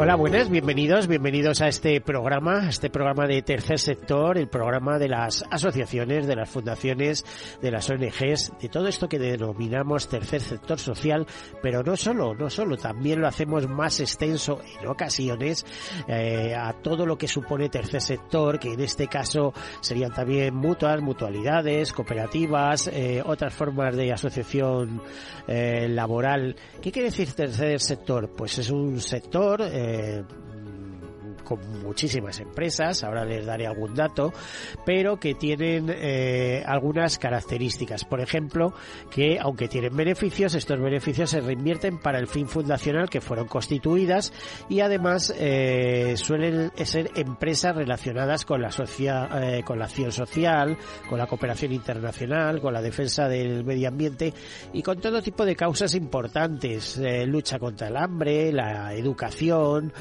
Hola, buenas, bienvenidos, bienvenidos a este programa, este programa de tercer sector, el programa de las asociaciones, de las fundaciones, de las ONGs, de todo esto que denominamos tercer sector social, pero no solo, no solo, también lo hacemos más extenso en ocasiones eh, a todo lo que supone tercer sector, que en este caso serían también mutuas, mutualidades, cooperativas, eh, otras formas de asociación eh, laboral. ¿Qué quiere decir tercer sector? Pues es un sector eh, con muchísimas empresas, ahora les daré algún dato, pero que tienen eh, algunas características. Por ejemplo, que aunque tienen beneficios, estos beneficios se reinvierten para el fin fundacional que fueron constituidas y además eh, suelen ser empresas relacionadas con la, eh, con la acción social, con la cooperación internacional, con la defensa del medio ambiente y con todo tipo de causas importantes, eh, lucha contra el hambre, la educación,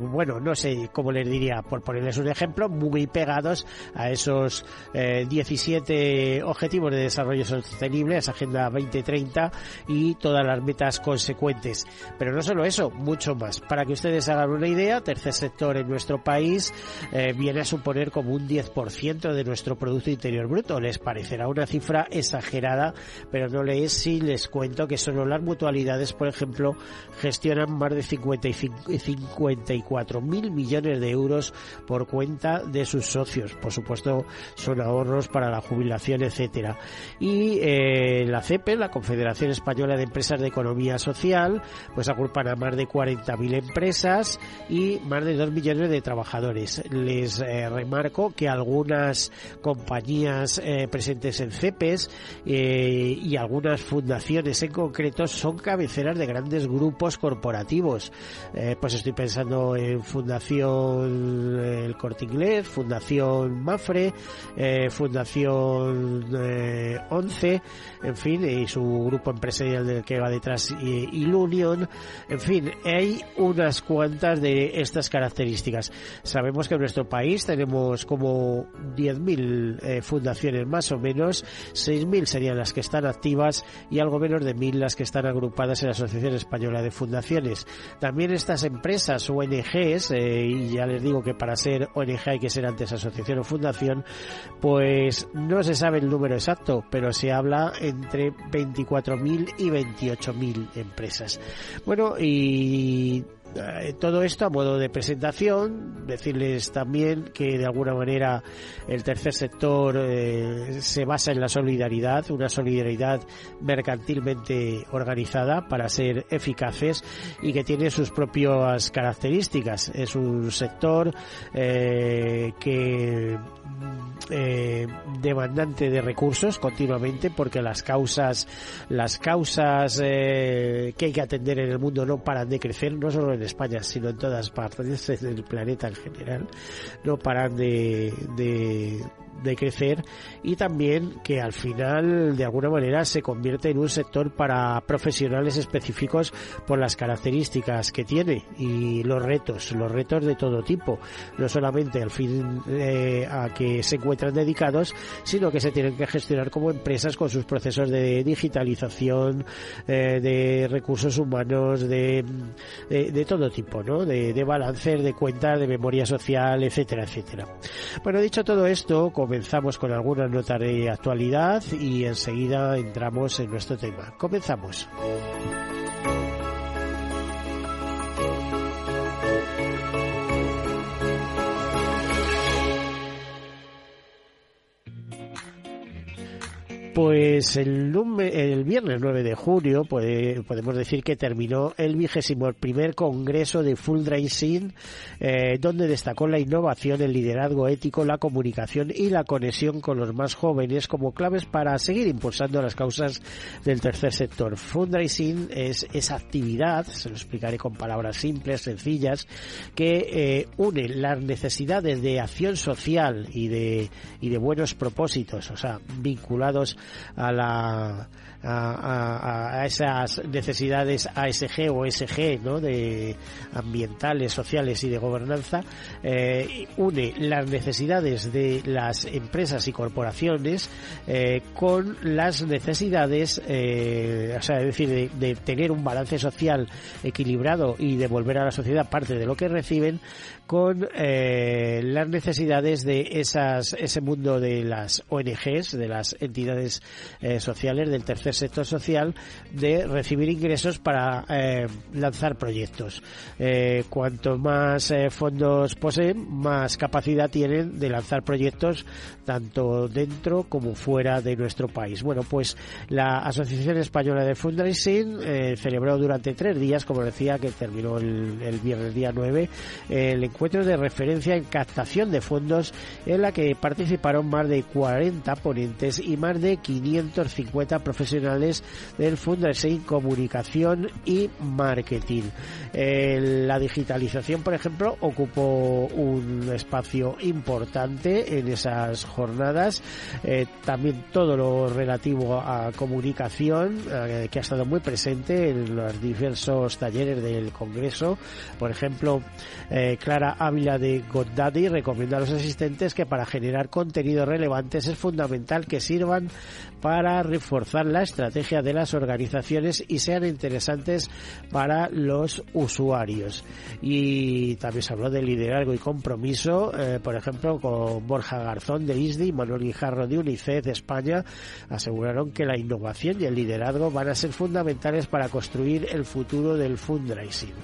bueno, no sé cómo les diría, por ponerles un ejemplo, muy pegados a esos eh, 17 objetivos de desarrollo sostenible, esa Agenda 2030 y todas las metas consecuentes. Pero no solo eso, mucho más. Para que ustedes hagan una idea, tercer sector en nuestro país eh, viene a suponer como un 10% de nuestro Producto Interior Bruto. Les parecerá una cifra exagerada, pero no le es si les cuento que solo las mutualidades, por ejemplo, gestionan más de 55, 54 mil millones de euros por cuenta de sus socios. Por supuesto, son ahorros para la jubilación, etcétera. Y eh, la CEPE, la Confederación Española de Empresas de Economía Social, pues agrupan a más de 40.000 empresas y más de 2 millones de trabajadores. Les eh, remarco que algunas compañías eh, presentes en CEPES y algunas fundaciones en concreto son cabeceras de grandes grupos corporativos. Pues estoy pensando en Fundación eh, El Corte Inglés, Fundación Mafre, eh, Fundación eh, 11, en fin, y su grupo empresarial del que va detrás, Ilunion, en fin, hay unas cuantas de estas características. Sabemos que en nuestro país tenemos como 10.000 eh, fundaciones más o menos, 6.000 serían las que están activas y algo menos de 1.000 las que están agrupadas en la Asociación Española de Fundaciones. También estas empresas ONGs, y ya les digo que para ser ONG hay que ser antes asociación o fundación, pues no se sabe el número exacto, pero se habla entre 24.000 y 28.000 empresas. Bueno, y eh, todo esto a modo de presentación, decirles también que de alguna manera el tercer sector eh, se basa en la solidaridad, una solidaridad mercantilmente organizada para ser eficaces y que tiene sus propias características. Es un sector eh, que eh, demandante de recursos continuamente porque las causas las causas que hay que atender en el mundo no paran de crecer no solo en España sino en todas partes del planeta en general no paran de, de de crecer y también que al final de alguna manera se convierte en un sector para profesionales específicos por las características que tiene y los retos, los retos de todo tipo, no solamente al fin eh, a que se encuentran dedicados, sino que se tienen que gestionar como empresas con sus procesos de digitalización, eh, de recursos humanos, de, de, todo tipo, ¿no? De, de balances, de cuentas, de memoria social, etcétera, etcétera. Bueno, dicho todo esto, comenzamos con algunas notas de actualidad y enseguida entramos en nuestro tema. Comenzamos. Pues el, el viernes 9 de julio podemos decir que terminó el vigésimo primer congreso de Fundraising, eh, donde destacó la innovación, el liderazgo ético, la comunicación y la conexión con los más jóvenes como claves para seguir impulsando las causas del tercer sector. Fundraising es esa actividad, se lo explicaré con palabras simples, sencillas, que eh, une las necesidades de acción social y de, y de buenos propósitos, o sea, vinculados a la a, esas necesidades ASG o SG ¿no? de ambientales, sociales y de gobernanza, eh, une las necesidades de las empresas y corporaciones eh, con las necesidades, eh, o sea, es decir, de, de, tener un balance social equilibrado y devolver a la sociedad parte de lo que reciben, con eh, las necesidades de esas, ese mundo de las ONGs, de las entidades eh, sociales, del tercer sector social, de recibir ingresos para eh, lanzar proyectos. cuanto más fondos poseen, más capacidad tienen de lanzar proyectos tanto dentro como fuera de nuestro país. Bueno, pues la Asociación Española de Fundraising celebró durante tres días, como decía, que terminó el, el viernes día 9, el encuentro de referencia en captación de fondos en la que participaron más de 40 ponentes y más de 550 profesionales del fundraising, comunicación y marketing. la digitalización, por ejemplo, ocupó un espacio importante en esas jornadas. Eh, también todo lo relativo a comunicación, eh, que ha estado muy presente en los diversos talleres del Congreso. Por ejemplo, eh, Clara Ávila de GodDaddy recomienda a los asistentes que para generar contenidos relevantes es fundamental que sirvan para reforzar la estrategia de las organizaciones y sean interesantes para los usuarios. Y también se habló de liderazgo y compromiso, eh, por ejemplo, con Borja Garzón de ISDI y Manuel Guijarro de UNICEF de España, aseguraron que la innovación y el liderazgo van a ser fundamentales para construir el futuro del fundraising.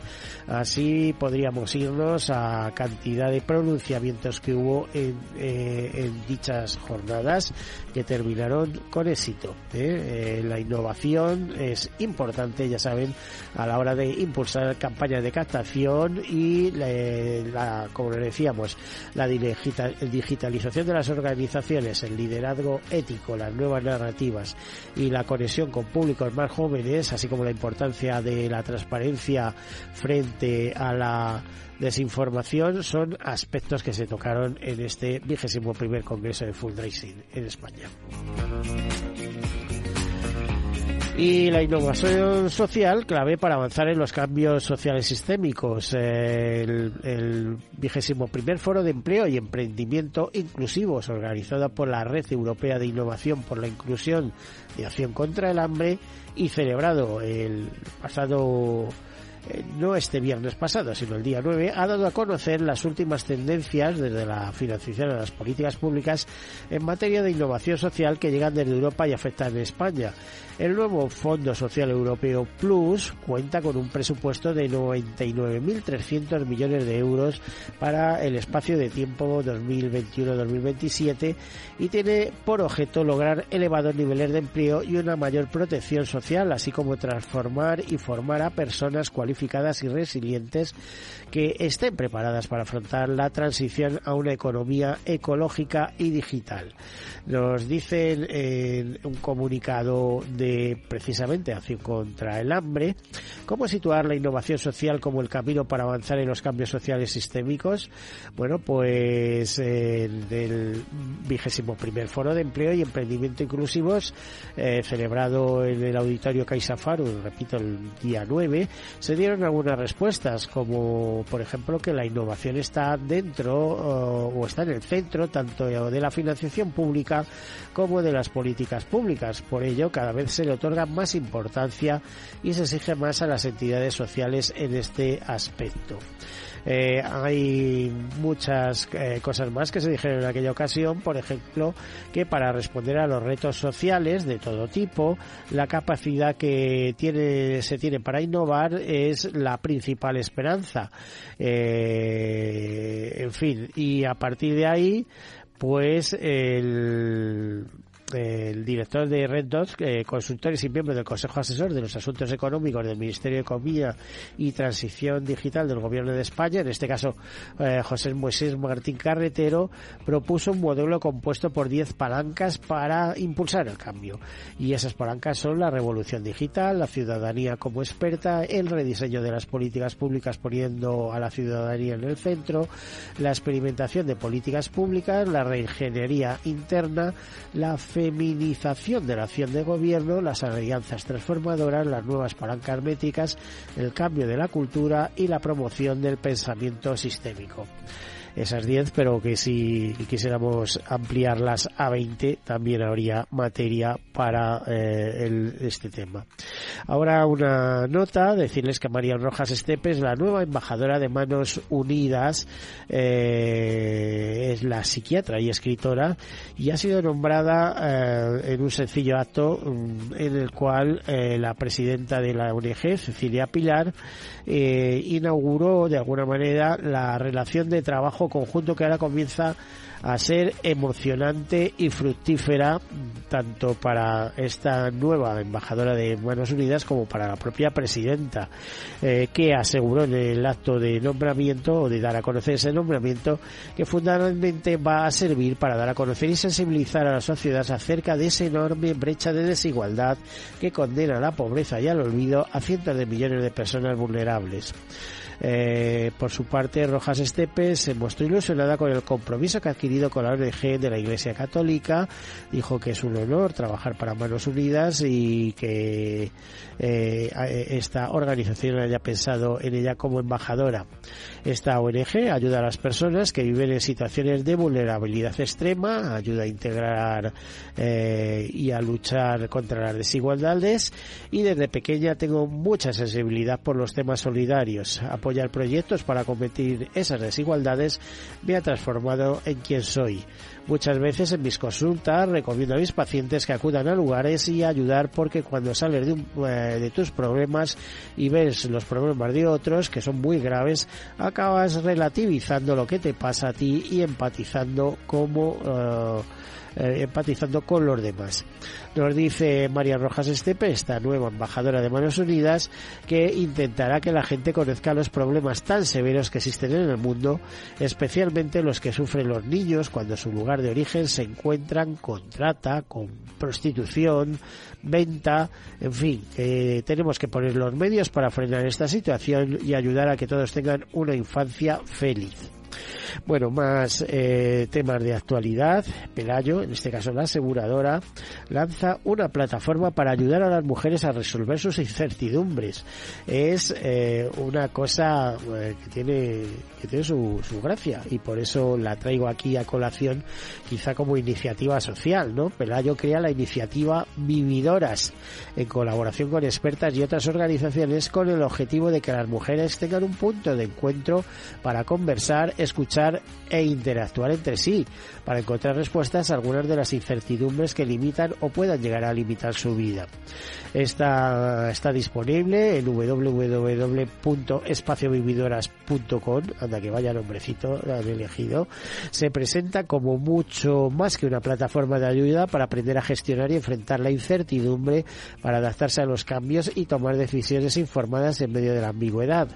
Así podríamos irnos a cantidad de pronunciamientos que hubo en, eh, en dichas jornadas que terminaron con éxito. ¿eh? Eh, la innovación es importante, ya saben, a la hora de impulsar campañas de captación y, la, como le decíamos, la digitalización de las organizaciones, el liderazgo ético, las nuevas narrativas y la conexión con públicos más jóvenes, así como la importancia de la transparencia frente a la desinformación son aspectos que se tocaron en este vigésimo primer Congreso de Fundraising en España. Y la innovación social, clave para avanzar en los cambios sociales sistémicos. El, vigésimo primer foro de empleo y emprendimiento inclusivos, organizado por la Red Europea de Innovación por la Inclusión y Acción contra el Hambre, y celebrado el pasado eh, no este viernes pasado, sino el día 9, ha dado a conocer las últimas tendencias desde la financiación de las políticas públicas en materia de innovación social que llegan desde Europa y afectan a España. El nuevo Fondo Social Europeo Plus cuenta con un presupuesto de 99.300 millones de euros para el espacio de tiempo 2021-2027 y tiene por objeto lograr elevados niveles de empleo y una mayor protección social, así como transformar y formar a personas cualificadas y resilientes que estén preparadas para afrontar la transición a una economía ecológica y digital. Nos dicen en un comunicado de precisamente acción contra el hambre cómo situar la innovación social como el camino para avanzar en los cambios sociales sistémicos. Bueno, pues en el vigésimo primer foro de empleo y emprendimiento inclusivos eh, celebrado en el auditorio CaixaFaru, repito, el día 9, se dieron algunas respuestas como por ejemplo que la innovación está dentro o está en el centro tanto de la financiación pública como de las políticas públicas. Por ello, cada vez se le otorga más importancia y se exige más a las entidades sociales en este aspecto. Eh, hay muchas eh, cosas más que se dijeron en aquella ocasión, por ejemplo, que para responder a los retos sociales de todo tipo, la capacidad que tiene, se tiene para innovar es la principal esperanza. Eh, en fin, y a partir de ahí, pues el el director de Red Dot, eh, consultores y miembro del Consejo Asesor de los Asuntos Económicos del Ministerio de Economía y Transición Digital del Gobierno de España, en este caso eh, José Moisés Martín Carretero, propuso un modelo compuesto por 10 palancas para impulsar el cambio. Y esas palancas son la revolución digital, la ciudadanía como experta, el rediseño de las políticas públicas poniendo a la ciudadanía en el centro, la experimentación de políticas públicas, la reingeniería interna, la feminización de la acción de gobierno, las alianzas transformadoras, las nuevas palancas métricas, el cambio de la cultura y la promoción del pensamiento sistémico esas 10, pero que si quisiéramos ampliarlas a 20 también habría materia para eh, este tema. Ahora una nota, decirles que María Rojas Estepes, la nueva embajadora de Manos Unidas, eh, es la psiquiatra y escritora y ha sido nombrada eh, en un sencillo acto mm, en el cual la presidenta de la ONG, Cecilia Pilar, inauguró de alguna manera la relación de trabajo conjunto que ahora comienza a ser emocionante y fructífera tanto para esta nueva embajadora de Manos Unidas como para la propia presidenta, eh, que aseguró en el acto de nombramiento o de dar a conocer ese nombramiento que fundamentalmente va a servir para dar a conocer y sensibilizar a la sociedad acerca de esa enorme brecha de desigualdad que condena a la pobreza y al olvido a cientos de millones de personas vulnerables. Eh, por su parte, Rojas Estepes se mostró ilusionada con el compromiso que ha adquirido con la ONG de la Iglesia Católica. Dijo que es un honor trabajar para Manos Unidas y que eh, esta organización haya pensado en ella como embajadora. Esta ONG ayuda a las personas que viven en situaciones de vulnerabilidad extrema, ayuda a integrar eh, y a luchar contra las desigualdades y desde pequeña tengo mucha sensibilidad por los temas solidarios apoyar proyectos para combatir esas desigualdades me ha transformado en quien soy. Muchas veces en mis consultas recomiendo a mis pacientes que acudan a lugares y ayudar porque cuando sales de, eh, de tus problemas y ves los problemas de otros que son muy graves, acabas relativizando lo que te pasa a ti y empatizando como eh, eh, empatizando con los demás. Nos dice María Rojas Estepe, esta nueva embajadora de Manos Unidas, que intentará que la gente conozca los problemas tan severos que existen en el mundo, especialmente los que sufren los niños cuando su lugar de origen se encuentran con trata, con prostitución, venta, en fin, tenemos que poner los medios para frenar esta situación y ayudar a que todos tengan una infancia feliz. Bueno, más eh, temas de actualidad. Pelayo, en este caso la aseguradora, lanza una plataforma para ayudar a las mujeres a resolver sus incertidumbres. Es eh, una cosa eh, que tiene que tiene su, su gracia y por eso la traigo aquí a colación, quizá como iniciativa social, ¿no? Pelayo crea la iniciativa Vividoras en colaboración con expertas y otras organizaciones con el objetivo de que las mujeres tengan un punto de encuentro para conversar, escuchar e interactuar entre sí para encontrar respuestas a algunas de las incertidumbres que limitan o puedan llegar a limitar su vida. Está, está disponible en www.espaciovividoras.com, anda que vaya nombrecito, lo han elegido. Se presenta como mucho más que una plataforma de ayuda para aprender a gestionar y enfrentar la incertidumbre, para adaptarse a los cambios y tomar decisiones informadas en medio de la ambigüedad.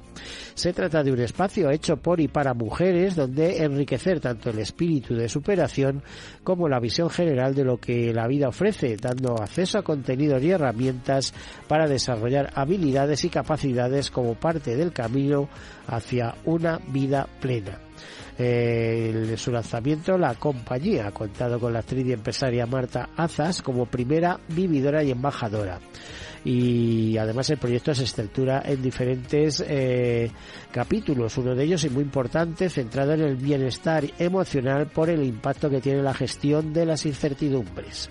Se trata de un espacio hecho por y para mujeres donde enriquecer tanto el espíritu de superación como la visión general de lo que la vida ofrece, dando acceso a contenidos y herramientas para desarrollar habilidades y capacidades como parte del camino hacia una vida plena. en su lanzamiento, la compañía ha contado con la actriz y empresaria Marta Azas como primera vividora y embajadora y además el proyecto se estructura en diferentes eh, capítulos, uno de ellos y muy importante centrado en el bienestar emocional por el impacto que tiene la gestión de las incertidumbres.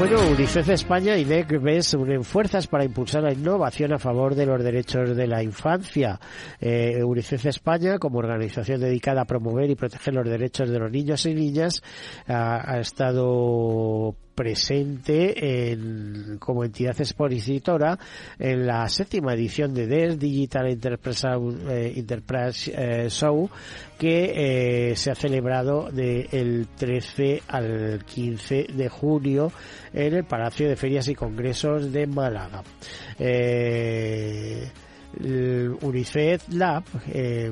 Bueno, UNICEF España y NEC unen fuerzas para impulsar la innovación a favor de los derechos de la infancia. Eh, UNICEF España, como organización dedicada a promover y proteger los derechos de los niños y niñas, ha estado presente en, como entidad expositora en la séptima edición de DES Digital Enterprise, eh, Show que se ha celebrado del 13 al 15 de junio en el Palacio de Ferias y Congresos de Málaga. UNICEF Lab eh,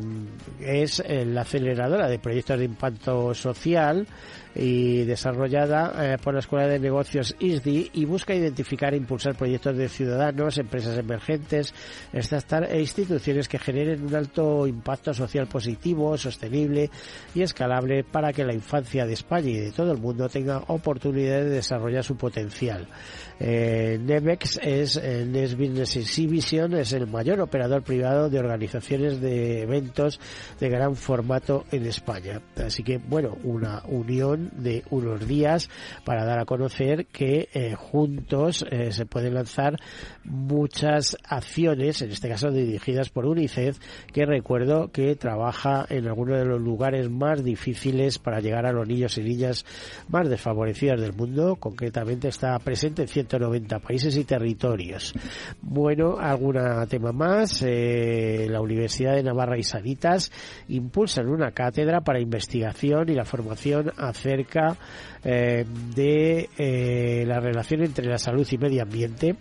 es la aceleradora de proyectos de impacto social y desarrollada eh, por la Escuela de Negocios ISDI y busca identificar e impulsar proyectos de ciudadanos, empresas emergentes, e instituciones que generen un alto impacto social positivo, sostenible y escalable para que la infancia de España y de todo el mundo tenga oportunidad de desarrollar su potencial. Eh, Nemex es eh, Next Business Exhibition, es el mayor operador privado de organizaciones de eventos de gran formato en España. Así que, bueno, una unión de unos días para dar a conocer que eh, juntos eh, se pueden lanzar muchas acciones, en este caso dirigidas por UNICEF, que recuerdo que trabaja en algunos de los lugares más difíciles para llegar a los niños y niñas más desfavorecidas del mundo. Concretamente está presente en 190 países y territorios. Bueno, algún tema más. Eh, la Universidad de Navarra y Sanitas impulsan una cátedra para investigación y la formación acerca eh, de eh, la relación entre la salud y medio ambiente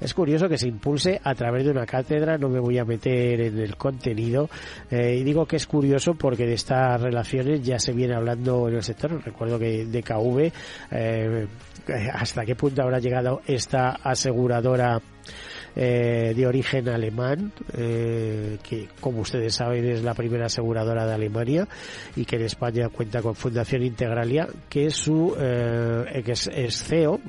es curioso que se impulse a través de una cátedra, no me voy a meter en el contenido, eh, y digo que es curioso porque de estas relaciones ya se viene hablando en el sector. Recuerdo que de KV, hasta qué punto habrá llegado esta aseguradora eh, de origen alemán, eh, que como ustedes saben es la primera aseguradora de Alemania y que en España cuenta con Fundación Integralia, que es su eh, que es, CEO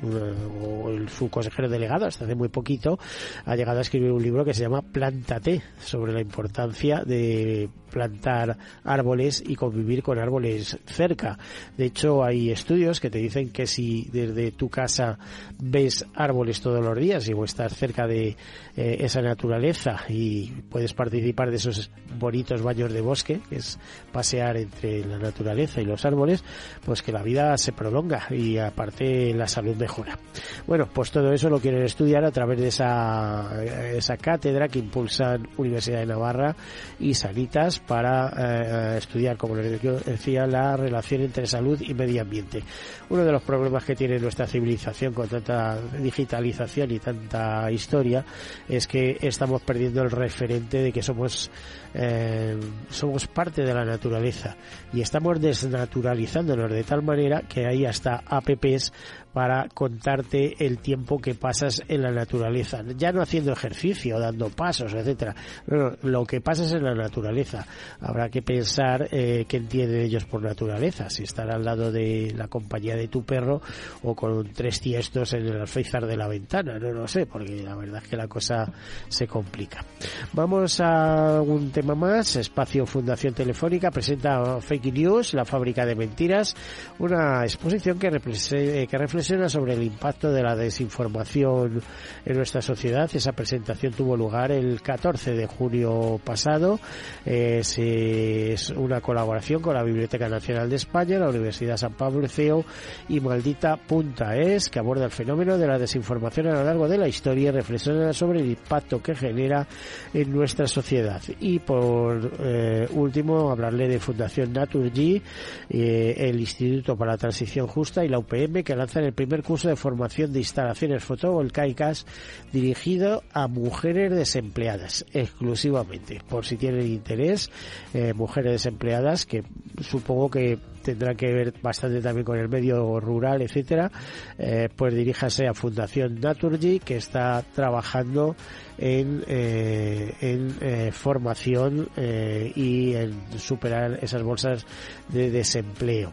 o su consejero delegado hasta hace muy poquito ha llegado a escribir un libro que se llama Plántate sobre la importancia de plantar árboles y convivir con árboles cerca. De hecho, hay estudios que te dicen que si desde tu casa ves árboles todos los días y o estás cerca de eh, esa naturaleza y puedes participar de esos bonitos baños de bosque, que es pasear entre la naturaleza y los árboles, pues que la vida se prolonga y aparte la salud mejora. Bueno, pues todo eso lo quieren estudiar a través de esa, esa cátedra que impulsan Universidad de Navarra y Sanitas para eh, estudiar, como les decía, la relación entre salud y medio ambiente. Uno de los problemas que tiene nuestra civilización con tanta digitalización y tanta historia es que estamos perdiendo el referente de que somos eh, somos parte de la naturaleza. Y estamos desnaturalizándonos de tal manera que hay hasta apps para contarte el tiempo que pasas en la naturaleza. Ya no haciendo ejercicio, dando pasos, etcétera. lo que pasas en la naturaleza. Habrá que pensar eh, qué entienden ellos por naturaleza. Si estar al lado de la compañía de tu perro o con tres tiestos en el alféizar de la ventana. No lo sé, porque la verdad es que la cosa se complica. Vamos a un tema más. Espacio Fundación Telefónica presenta Fake News, la fábrica de mentiras. Una exposición que, que sobre el impacto de la desinformación en nuestra sociedad. Esa presentación tuvo lugar el 14 de junio pasado. Es, es una colaboración con la Biblioteca Nacional de España, la Universidad San Pablo CEO y Maldita Punta Es, que aborda el fenómeno de la desinformación a lo largo de la historia y reflexiona sobre el impacto que genera en nuestra sociedad. Y por eh, último, hablarle de Fundación Naturgy, eh, el Instituto para la Transición Justa y la UPM, que lanzan el primer curso de formación de instalaciones fotovoltaicas dirigido a mujeres desempleadas exclusivamente. Por si tienen interés, eh, mujeres desempleadas que supongo que tendrá que ver bastante también con el medio rural, etcétera, eh, pues diríjase a Fundación Naturgy que está trabajando en, eh, eh, formación y en superar esas bolsas de desempleo.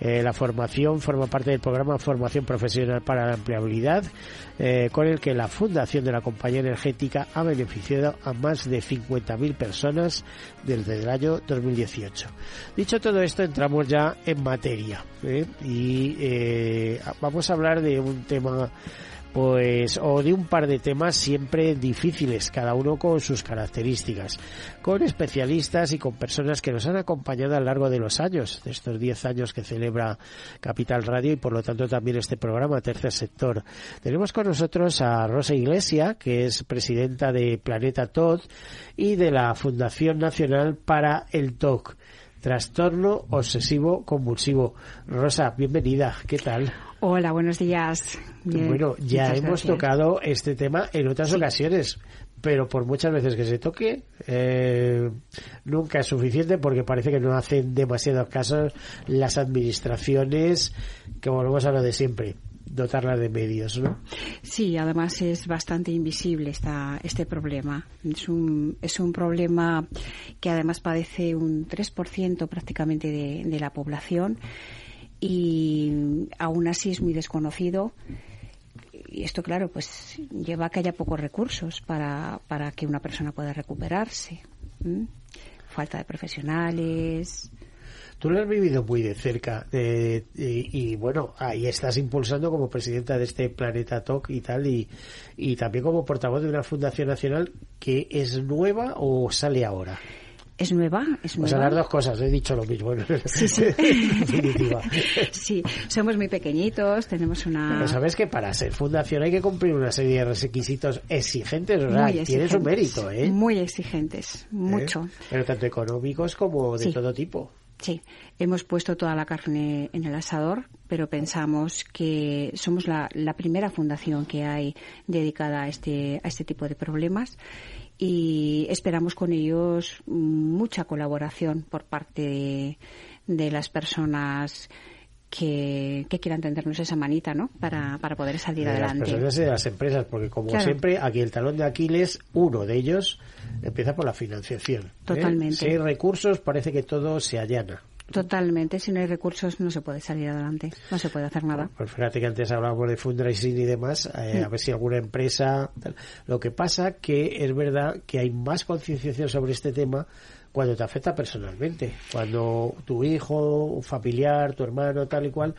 La formación forma parte del programa Formación Profesional para la Empleabilidad, con el que la fundación de la compañía energética ha beneficiado a más de 50.000 personas desde el año 2018. Dicho todo esto, entramos ya en materia y vamos a hablar de un tema pues o de un par de temas siempre difíciles, cada uno con sus características, con especialistas y con personas que nos han acompañado a lo largo de los años, de estos 10 años que celebra Capital Radio y por lo tanto también este programa Tercer Sector. Tenemos con nosotros a Rosa Iglesia, que es presidenta de Planeta TOD y de la Fundación Nacional para el TOC. Trastorno obsesivo convulsivo. Rosa, bienvenida. ¿Qué tal? Hola, buenos días. bueno, ya hemos tocado este tema en otras ocasiones, pero por muchas veces que se toque, eh, nunca es suficiente porque parece que no hacen demasiados casos las administraciones, que volvemos a lo de siempre dotarla de medios, ¿no? Sí, además es bastante invisible esta, este problema. Es un, es un problema que además padece un 3% prácticamente de, de la población y aún así es muy desconocido y esto, claro, pues lleva a que haya pocos recursos para, para que una persona pueda recuperarse. Falta de profesionales, Tú lo has vivido muy de cerca y, bueno, ahí estás impulsando como presidenta de este Planeta Talk y tal, y, y también como portavoz de una fundación nacional que es nueva o sale ahora. Es nueva, es nueva. O sea, las dos cosas, he dicho lo mismo. Sí, sí. definitiva. Sí, somos muy pequeñitos, tenemos una... Pero sabes que para ser fundación hay que cumplir una serie de requisitos exigentes, o sea, tienes un mérito, ¿eh? Muy exigentes, mucho. ¿Eh? Pero tanto económicos como de todo tipo. Sí, hemos puesto toda la carne en el asador, pero pensamos que somos la, primera fundación que hay dedicada a este, a este tipo de problemas y esperamos con ellos mucha colaboración por parte de, las personas que, quieran tendernos esa manita, ¿no? Para, poder salir adelante. Las personas y de las empresas, porque como siempre, aquí el talón de Aquiles, uno de ellos empieza por la financiación. ¿eh? Totalmente. Si hay recursos, parece que todo se allana. Totalmente, si no hay recursos no se puede salir adelante, no se puede hacer nada. Pues fíjate que antes hablábamos de fundraising y demás, eh, a ver si alguna empresa... Lo que pasa que es verdad que hay más concienciación sobre este tema cuando te afecta personalmente, cuando tu hijo, un familiar, tu hermano, tal y cual,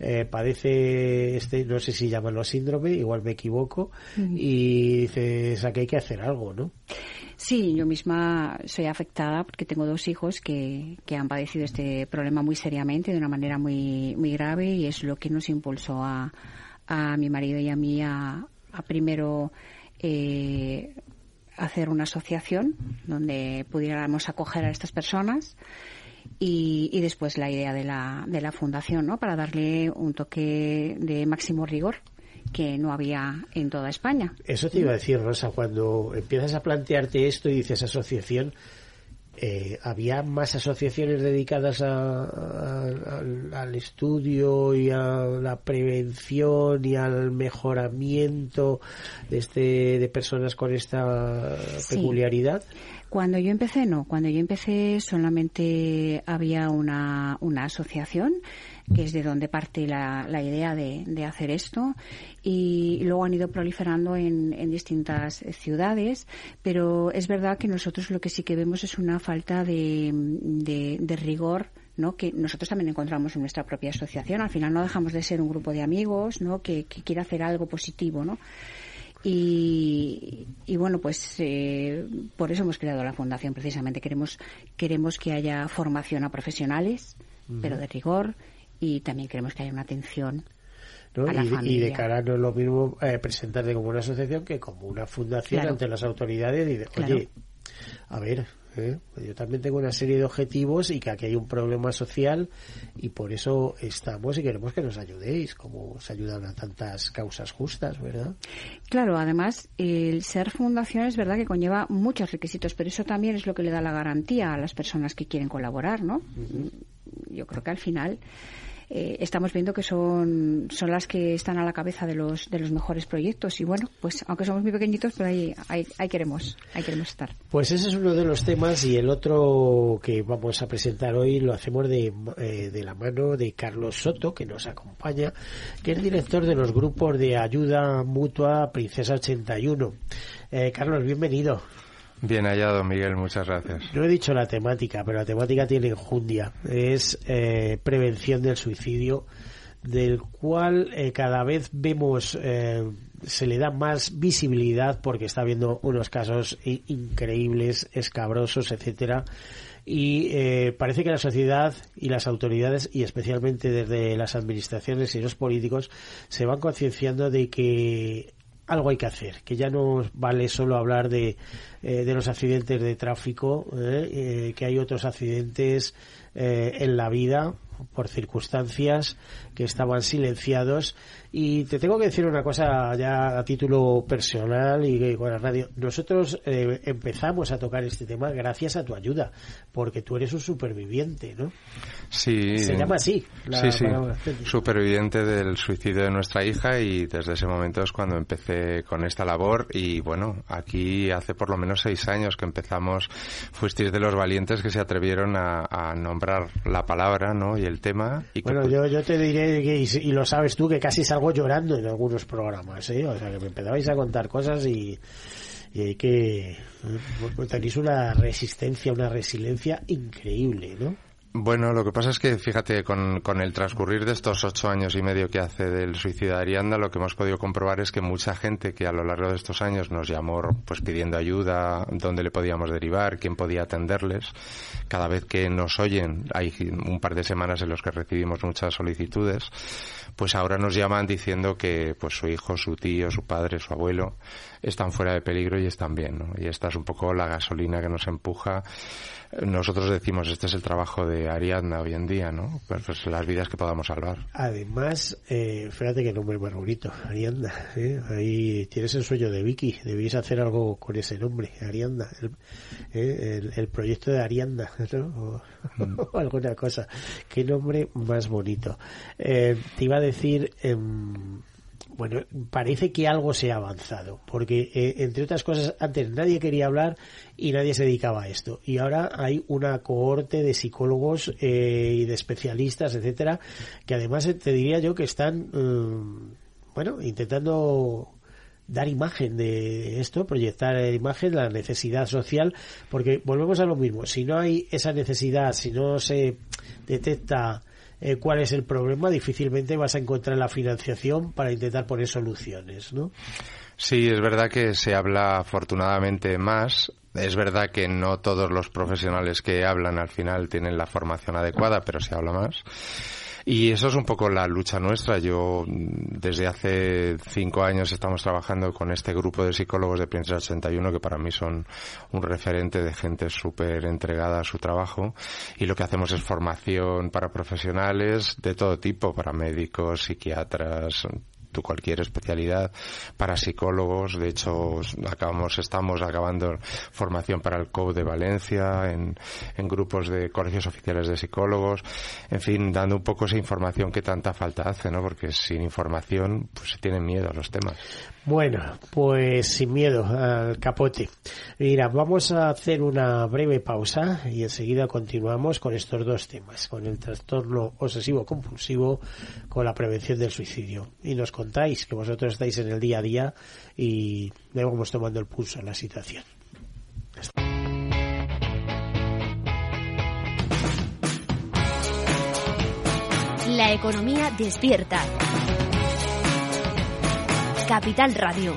eh, padece este, no sé si llaman los síndrome, igual me equivoco, y dices, aquí hay que hacer algo, ¿no? Sí, yo misma soy afectada porque tengo dos hijos que, que han padecido este problema muy seriamente, de una manera muy, muy grave, y es lo que nos impulsó a, a mi marido y a mí a, a primero eh, hacer una asociación donde pudiéramos acoger a estas personas y, y, después la idea de la, de la fundación, ¿no? Para darle un toque de máximo rigor que no había en toda España. Eso te iba a decir, Rosa, cuando empiezas a plantearte esto y dices asociación, eh, había más asociaciones dedicadas al estudio y a la prevención y al mejoramiento de, este, de personas con esta peculiaridad. Cuando yo empecé, no. Cuando yo empecé solamente había una, una asociación que es de donde parte la, la idea de, de, hacer esto. Y luego han ido proliferando en, en, distintas ciudades, pero es verdad que nosotros lo que sí que vemos es una falta de, de, rigor ¿no? que nosotros también encontramos en nuestra propia asociación. Al final no dejamos de ser un grupo de amigos ¿no? que, que quiere hacer algo positivo. ¿no? Y, y, bueno, pues eh, por eso hemos creado la fundación precisamente. Queremos, queremos que haya formación a profesionales, pero de rigor, y también queremos que haya una atención y, de cara no es lo mismo eh, presentarte como una asociación que como una fundación ante las autoridades y de, oye, a ver, ¿eh? yo también tengo una serie de objetivos y que aquí hay un problema social y por eso estamos y queremos que nos ayudéis, como se ayudan a tantas causas justas, ¿verdad? Claro, además, el ser fundación es verdad que conlleva muchos requisitos, pero eso también es lo que le da la garantía a las personas que quieren colaborar, ¿no? Yo creo que al final eh, estamos viendo que son, son las que están a la cabeza de los, de los mejores proyectos. Y bueno, pues aunque somos muy pequeñitos, pero ahí, ahí, queremos, ahí queremos estar. Pues ese es uno de los temas y el otro que vamos a presentar hoy lo hacemos de, eh, de la mano de Carlos Soto, que nos acompaña, que es director de los grupos de ayuda mutua Princesa 81. Eh, Carlos, bienvenido. Bien hallado, Miguel, muchas gracias. No he dicho la temática, pero la temática tiene enjundia. Es eh, prevención del suicidio, del cual eh, cada vez vemos eh, se le da más visibilidad porque está habiendo unos casos increíbles, escabrosos, etcétera. Y eh, parece que la sociedad y las autoridades, y especialmente desde las administraciones y los políticos, se van concienciando de que algo hay que hacer, que ya no vale solo hablar de, eh, de los accidentes de tráfico, eh, que hay otros accidentes en la vida por circunstancias que estaban silenciados y te tengo que decir una cosa ya a título personal y con la radio. Nosotros eh, empezamos a tocar este tema gracias a tu ayuda, porque tú eres un superviviente, ¿no? Sí. Se llama así. sí, sí. Superviviente del suicidio de nuestra hija y desde ese momento es cuando empecé con esta labor y bueno, aquí hace por lo menos seis años que empezamos, fuisteis de los valientes que se atrevieron a, nombrar la palabra, ¿no? Y el tema. Y bueno, yo, yo te diré, que, y, lo sabes tú, que casi salgo llorando en algunos programas, ¿eh? O sea, que me empezabais a contar cosas y, y hay que... Pues tenéis una resistencia, una resiliencia increíble, ¿no? Bueno, lo que pasa es que, fíjate, con, con, el transcurrir de estos ocho años y medio que hace del suicidio de Arianda, lo que hemos podido comprobar es que mucha gente que a lo largo de estos años nos llamó pues pidiendo ayuda, dónde le podíamos derivar, quién podía atenderles, cada vez que nos oyen, hay un par de semanas en los que recibimos muchas solicitudes, pues ahora nos llaman diciendo que pues su hijo, su tío, su padre, su abuelo están fuera de peligro y están bien, ¿no? Y esta es un poco la gasolina que nos empuja nosotros decimos, este es el trabajo de Ariadna hoy en día, ¿no? Pues, pues las vidas que podamos salvar. Además, eh, fíjate que nombre más bonito, Ariadna. ¿eh? Ahí tienes el sueño de Vicky, debéis hacer algo con ese nombre, Ariadna. El, ¿eh? el, proyecto de Ariadna, ¿no? Mm. O, alguna cosa. Qué nombre más bonito. Eh, te iba a decir... Bueno, parece que algo se ha avanzado, porque eh, entre otras cosas, antes nadie quería hablar y nadie se dedicaba a esto. Y ahora hay una cohorte de psicólogos eh, y de especialistas, etcétera, que además eh, te diría yo que están, bueno, intentando dar imagen de esto, proyectar imagen, la necesidad social, porque volvemos a lo mismo, si no hay esa necesidad, si no se detecta eh, cuál es el problema, difícilmente vas a encontrar la financiación para intentar poner soluciones, ¿no? Sí, es verdad que se habla afortunadamente más. Es verdad que no todos los profesionales que hablan al final tienen la formación adecuada, pero se habla más. Y eso es un poco la lucha nuestra. Yo desde hace cinco años estamos trabajando con este grupo de psicólogos de Princesa 81 que para mí son un referente de gente súper entregada a su trabajo y lo que hacemos es formación para profesionales de todo tipo, para médicos, psiquiatras, cualquier especialidad para psicólogos. De hecho, acabamos, estamos acabando formación para el COU de Valencia en, en grupos de colegios oficiales de psicólogos. En fin, dando un poco esa información que tanta falta hace, ¿no? Porque sin información, pues se tienen miedo a los temas. Bueno, pues sin miedo al capote. Mira, vamos a hacer una breve pausa y enseguida continuamos con estos dos temas, con el trastorno obsesivo compulsivo, con la prevención del suicidio. Y nos contáis que vosotros estáis en el día a día y le vamos tomando el pulso en la situación. La economía despierta. Capital Radio.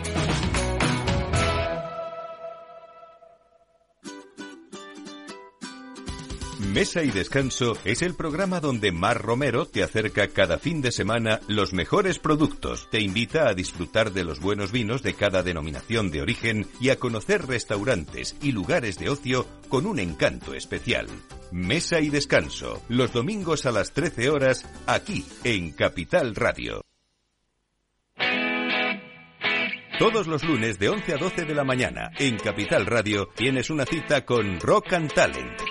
Mesa y Descanso es el programa donde Mar Romero te acerca cada fin de semana los mejores productos, te invita a disfrutar de los buenos vinos de cada denominación de origen y a conocer restaurantes y lugares de ocio con un encanto especial. Mesa y Descanso, los domingos a las 13 horas, aquí en Capital Radio. Todos los lunes de 11 a 12 de la mañana en Capital Radio tienes una cita con Rock and Talent.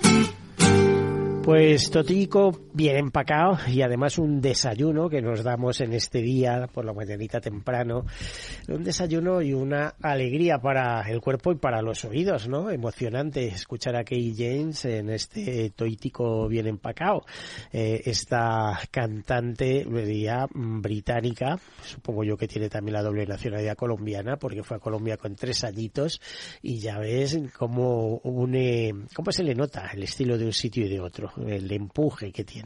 Pues Totico bien empacado y además un desayuno que nos damos en este día por la mañanita temprano. Un desayuno y una alegría para el cuerpo y para los oídos, ¿no? Emocionante escuchar a Kay James en este Toitico bien empacado. Eh, esta cantante, diría, británica, supongo yo que tiene también la doble nacionalidad colombiana porque fue a Colombia con tres añitos y ya ves cómo une, cómo se le nota el estilo de un sitio y de otro el empuje que tiene.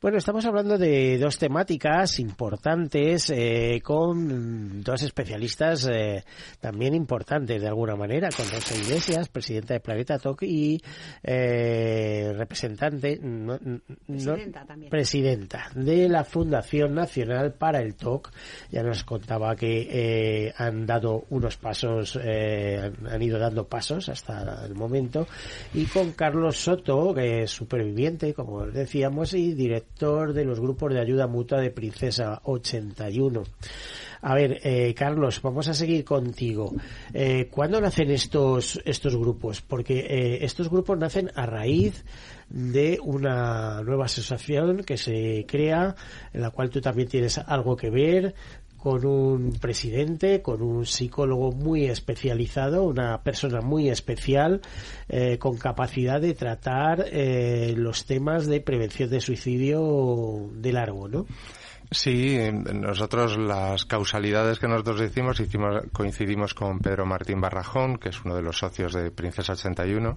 Bueno, estamos hablando de dos temáticas importantes eh, con dos especialistas eh, también importantes de alguna manera, con Rosa Iglesias, presidenta de Planeta Talk y eh, representante, no, Presidenta también. presidenta de la Fundación Nacional para el TOC. Ya nos contaba que eh, han dado unos pasos, eh, han, han ido dando pasos hasta el momento. Y con Carlos Soto, que es superviviente, como decíamos, y director de los grupos de ayuda mutua de Princesa 81. A ver, eh, Carlos, vamos a seguir contigo. Eh, ¿Cuándo nacen estos, estos grupos? Porque eh, estos grupos nacen a raíz de una nueva asociación que se crea, en la cual tú también tienes algo que ver, con un presidente, con un psicólogo muy especializado, una persona muy especial, eh, con capacidad de tratar eh, los temas de prevención de suicidio de largo, ¿no? Sí, nosotros las causalidades que nosotros decimos hicimos, coincidimos con Pedro Martín Barrajón, que es uno de los socios de Princesa 81.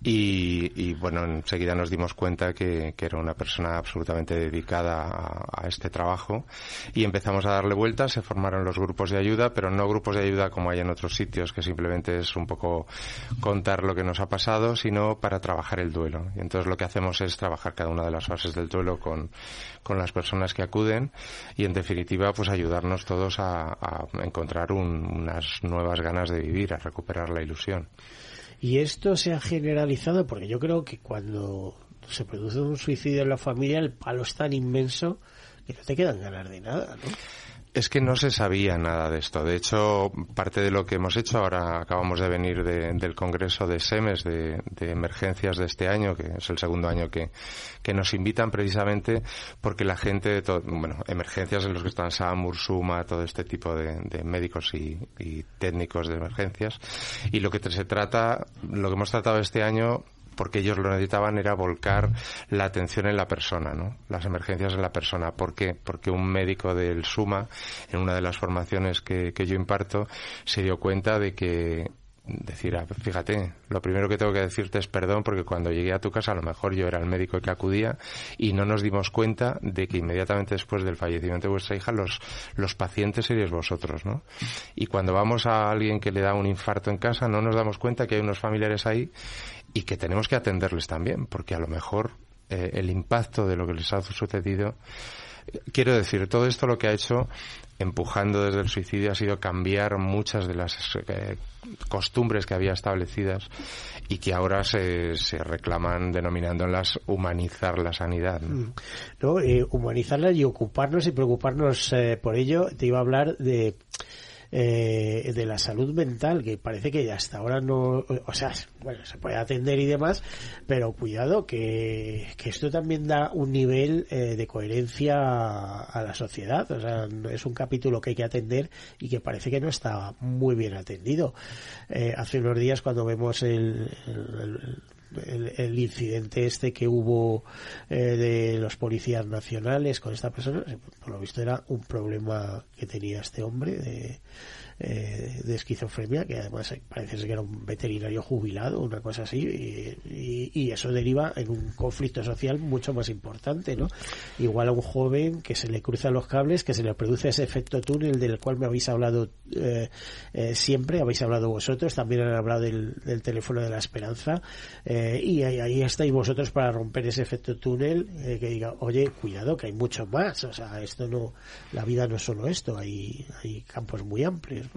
Y, y, bueno, enseguida nos dimos cuenta que, que era una persona absolutamente dedicada a, a, este trabajo y empezamos a darle vueltas, se formaron los grupos de ayuda, pero no grupos de ayuda como hay en otros sitios, que simplemente es un poco contar lo que nos ha pasado, sino para trabajar el duelo. Y entonces lo que hacemos es trabajar cada una de las fases del duelo con, con las personas que acuden y en definitiva pues ayudarnos todos a, a encontrar un, unas nuevas ganas de vivir, a recuperar la ilusión. Y esto se ha generalizado porque yo creo que cuando se produce un suicidio en la familia el palo es tan inmenso que no te quedan ganas de nada, ¿no? Es que no se sabía nada de esto. De hecho, parte de lo que hemos hecho, ahora acabamos de venir de, del Congreso de SEMES, de, de, Emergencias de este año, que es el segundo año que, que nos invitan precisamente porque la gente, todo, bueno, emergencias en los que están SAMUR, SUMA, todo este tipo de, de médicos y, y técnicos de emergencias. Y lo que se trata, lo que hemos tratado este año porque ellos lo necesitaban era volcar la atención en la persona, ¿no? Las emergencias en la persona. ¿Por qué? Porque un médico del SUMA, en una de las formaciones que, que yo imparto, se dio cuenta de que decir, ah, fíjate, lo primero que tengo que decirte es perdón porque cuando llegué a tu casa a lo mejor yo era el médico que acudía y no nos dimos cuenta de que inmediatamente después del fallecimiento de vuestra hija los, los pacientes seríais vosotros, ¿no? Y cuando vamos a alguien que le da un infarto en casa no nos damos cuenta que hay unos familiares ahí y que tenemos que atenderles también porque a lo mejor eh, el impacto de lo que les ha sucedido quiero decir, todo esto lo que ha hecho empujando desde el suicidio ha sido cambiar muchas de las eh, costumbres que había establecidas y que ahora se, se reclaman denominándolas humanizar la sanidad. ¿no? Mm. Eh, humanizarla y ocuparnos y preocuparnos eh, por ello. Te iba a hablar de eh, de la salud mental, que parece que hasta ahora no, o sea, bueno, se puede atender y demás, pero cuidado que, que esto también da un nivel eh, de coherencia a, la sociedad, o sea, es un capítulo que hay que atender y que parece que no está muy bien atendido. Eh, hace unos días cuando vemos el, el incidente este que hubo eh, de los policías nacionales con esta persona, por lo visto era un problema que tenía este hombre de, eh, de esquizofrenia, que además parece que era un veterinario jubilado, una cosa así, y, eso deriva en un conflicto social mucho más importante, ¿no? Igual a un joven que se le cruzan los cables, que se le produce ese efecto túnel del cual me habéis hablado eh, eh, siempre, habéis hablado vosotros, también han hablado del, teléfono de la esperanza, eh, y ahí, ahí, estáis vosotros para romper ese efecto túnel, que diga, oye, cuidado, que hay mucho más, o sea, esto no, la vida no es solo esto, hay, hay campos muy amplios.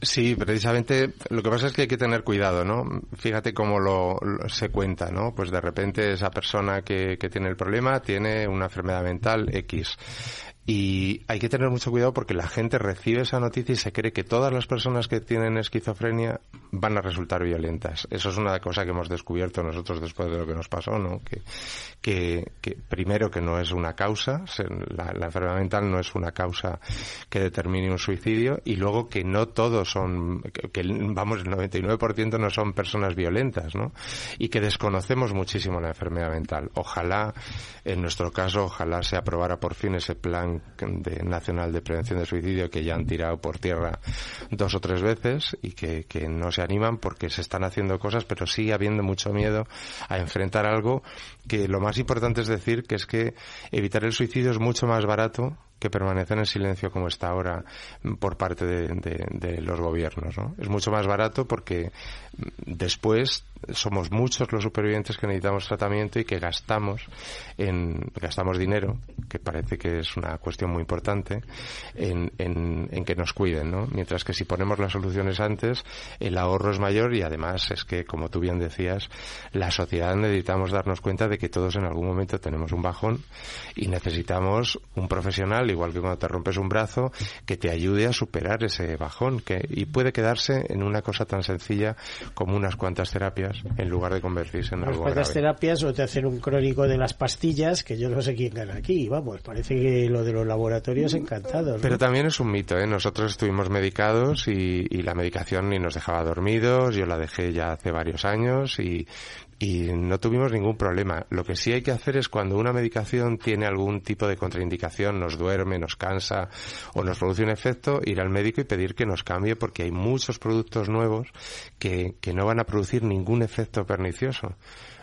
Sí, precisamente lo que pasa es que hay que tener cuidado, ¿no? Fíjate cómo lo, se cuenta, ¿no? Pues de repente esa persona que, que, tiene el problema tiene una enfermedad mental X. Y hay que tener mucho cuidado porque la gente recibe esa noticia y se cree que todas las personas que tienen esquizofrenia van a resultar violentas. Eso es una cosa que hemos descubierto nosotros después de lo que nos pasó, ¿no? Que, que, que primero que no es una causa, la, la, enfermedad mental no es una causa que determine un suicidio y luego que no todos son, que, que vamos, el 99% no son personas violentas, ¿no? Y que desconocemos muchísimo la enfermedad mental. Ojalá, en nuestro caso, ojalá se aprobara por fin ese plan de, nacional de prevención de suicidio que ya han tirado por tierra dos o tres veces y que, que no se animan porque se están haciendo cosas, pero sigue habiendo mucho miedo a enfrentar algo que lo más importante es decir que es que evitar el suicidio es mucho más barato que permanecen en silencio como está ahora por parte de, los gobiernos. ¿no? Es mucho más barato porque después somos muchos los supervivientes que necesitamos tratamiento y que gastamos en gastamos dinero que parece que es una cuestión muy importante en, en, en, que nos cuiden ¿no? mientras que si ponemos las soluciones antes el ahorro es mayor y además es que como tú bien decías la sociedad necesitamos darnos cuenta de que todos en algún momento tenemos un bajón y necesitamos un profesional igual que cuando te rompes un brazo que te ayude a superar ese bajón que y puede quedarse en una cosa tan sencilla como unas cuantas terapias en lugar de convertirse en algo cuantas terapias o te hacen un crónico de las pastillas que yo no sé quién gana aquí vamos parece que lo de los laboratorios encantado ¿no? pero también es un mito ¿eh? nosotros estuvimos medicados y, y la medicación ni nos dejaba dormidos yo la dejé ya hace varios años y y no tuvimos ningún problema. Lo que sí hay que hacer es cuando una medicación tiene algún tipo de contraindicación, nos duerme, nos cansa o nos produce un efecto, ir al médico y pedir que nos cambie porque hay muchos productos nuevos que, que no van a producir ningún efecto pernicioso.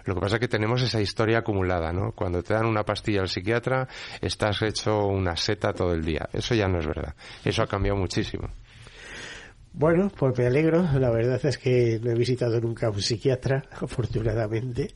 Lo que pasa es que tenemos esa historia acumulada, ¿no? Cuando te dan una pastilla al psiquiatra, estás hecho una seta todo el día. Eso ya no es verdad. Eso ha cambiado muchísimo. Bueno, pues me alegro. La verdad es que no he visitado nunca a un psiquiatra, afortunadamente.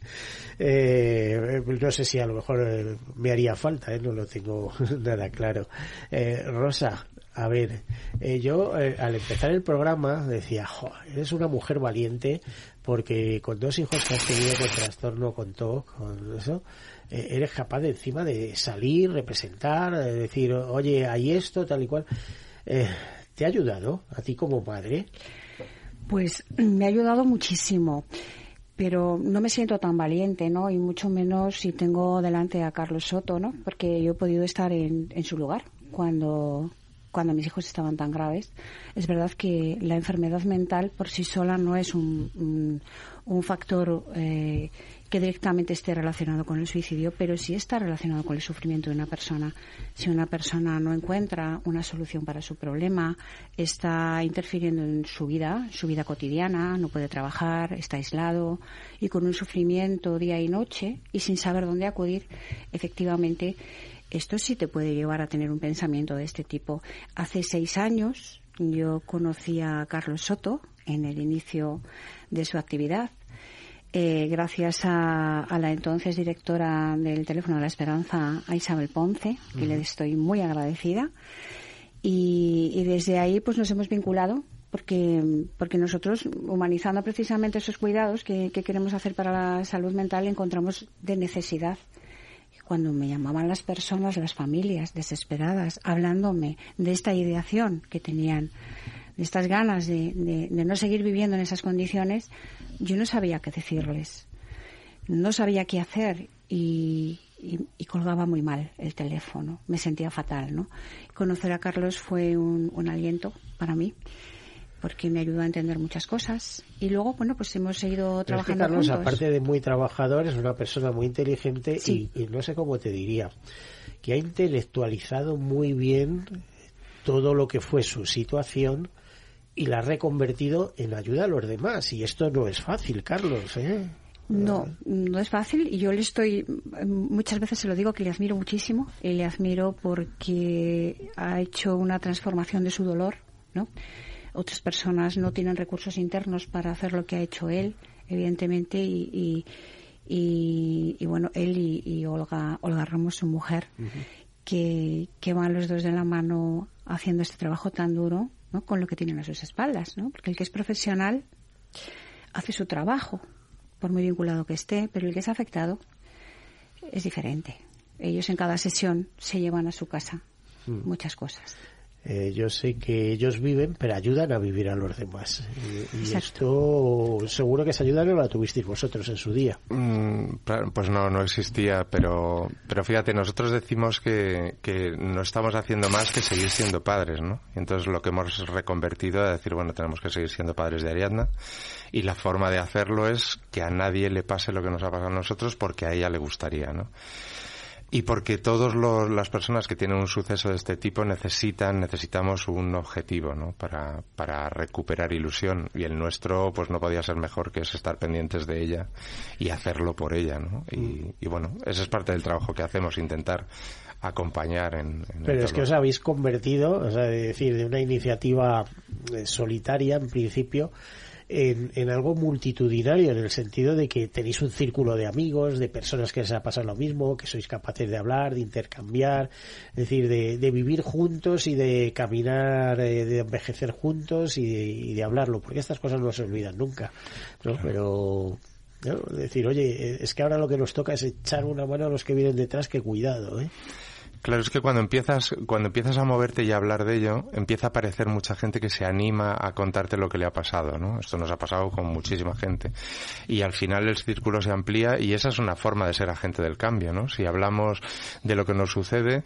Eh, no sé si a lo mejor eh, me haría falta, ¿eh? no lo tengo nada claro. Eh, Rosa, a ver, eh, yo eh, al empezar el programa decía, jo, eres una mujer valiente porque con dos hijos que has tenido con trastorno, con TOC, con eso, eres capaz de encima de salir, representar, de decir, oye, hay esto, tal y cual. Eh, ¿Te ha ayudado a ti como madre? Pues me ha ayudado muchísimo, pero no me siento tan valiente, ¿no? Y mucho menos si tengo delante a Carlos Soto, ¿no? Porque yo he podido estar en, en su lugar cuando cuando mis hijos estaban tan graves. Es verdad que la enfermedad mental por sí sola no es un, un, factor eh, que directamente esté relacionado con el suicidio, pero sí está relacionado con el sufrimiento de una persona. Si una persona no encuentra una solución para su problema, está interfiriendo en su vida, su vida cotidiana, no puede trabajar, está aislado y con un sufrimiento día y noche y sin saber dónde acudir, efectivamente esto sí te puede llevar a tener un pensamiento de este tipo. Hace seis años yo conocí a Carlos Soto en el inicio de su actividad. Eh, gracias a, la entonces directora del Teléfono de la Esperanza, a Isabel Ponce, que le estoy muy agradecida. Y, desde ahí pues nos hemos vinculado porque, porque nosotros, humanizando precisamente esos cuidados que, que queremos hacer para la salud mental, encontramos de necesidad cuando me llamaban las personas, las familias desesperadas, hablándome de esta ideación que tenían, de estas ganas de, no seguir viviendo en esas condiciones, yo no sabía qué decirles. No sabía qué hacer y, colgaba muy mal el teléfono. Me sentía fatal, ¿no? Conocer a Carlos fue un aliento para mí porque me ayudó a entender muchas cosas. Y luego, bueno, pues hemos seguido trabajando Carlos, aparte de muy trabajador, es una persona muy inteligente y, no sé cómo te diría, que ha intelectualizado muy bien todo lo que fue su situación y la ha reconvertido en ayuda a los demás. Y esto no es fácil, Carlos, ¿eh? No, no es fácil y yo le estoy, muchas veces se lo digo que le admiro muchísimo y le admiro porque ha hecho una transformación de su dolor, ¿no? otras personas no tienen recursos internos para hacer lo que ha hecho él, evidentemente, y, y, bueno, él y, Olga, Olga Ramos, su mujer, que, que van los dos de la mano haciendo este trabajo tan duro, ¿no? Con lo que tienen a sus espaldas, ¿no? Porque el que es profesional hace su trabajo, por muy vinculado que esté, pero el que es afectado es diferente. Ellos en cada sesión se llevan a su casa mm. muchas cosas. Eh, yo sé que ellos viven, pero ayudan a vivir a los demás. Y, esto seguro que esa ayuda no la tuvisteis vosotros en su día. Mm, pues no, no existía, pero, pero fíjate, nosotros decimos que, que no estamos haciendo más que seguir siendo padres, ¿no? Y entonces lo que hemos reconvertido a decir, bueno, tenemos que seguir siendo padres de Ariadna y la forma de hacerlo es que a nadie le pase lo que nos ha pasado a nosotros porque a ella le gustaría, ¿no? Y porque todas las personas que tienen un suceso de este tipo necesitan, necesitamos un objetivo, ¿no? Para, para recuperar ilusión. Y el nuestro, pues no podía ser mejor que es estar pendientes de ella y hacerlo por ella, ¿no? Y, y bueno, ese es parte del trabajo que hacemos, intentar acompañar en, pero es que os habéis convertido o sea de decir de una iniciativa eh, solitaria en principio en, algo multitudinario, en el sentido de que tenéis un círculo de amigos, de personas que les ha pasado lo mismo, que sois capaces de hablar, de intercambiar, es decir, de, vivir juntos y de caminar, eh, de envejecer juntos y de, hablarlo, porque estas cosas no se olvidan nunca, ¿no? Pero decir, oye, es que ahora lo que nos toca es echar una mano a los que vienen detrás, que cuidado, ¿eh? Claro, es que cuando empiezas, cuando empiezas a moverte y a hablar de ello, empieza a aparecer mucha gente que se anima a contarte lo que le ha pasado, ¿no? Esto nos ha pasado con muchísima gente. Y al final el círculo se amplía y esa es una forma de ser agente del cambio, ¿no? Si hablamos de lo que nos sucede,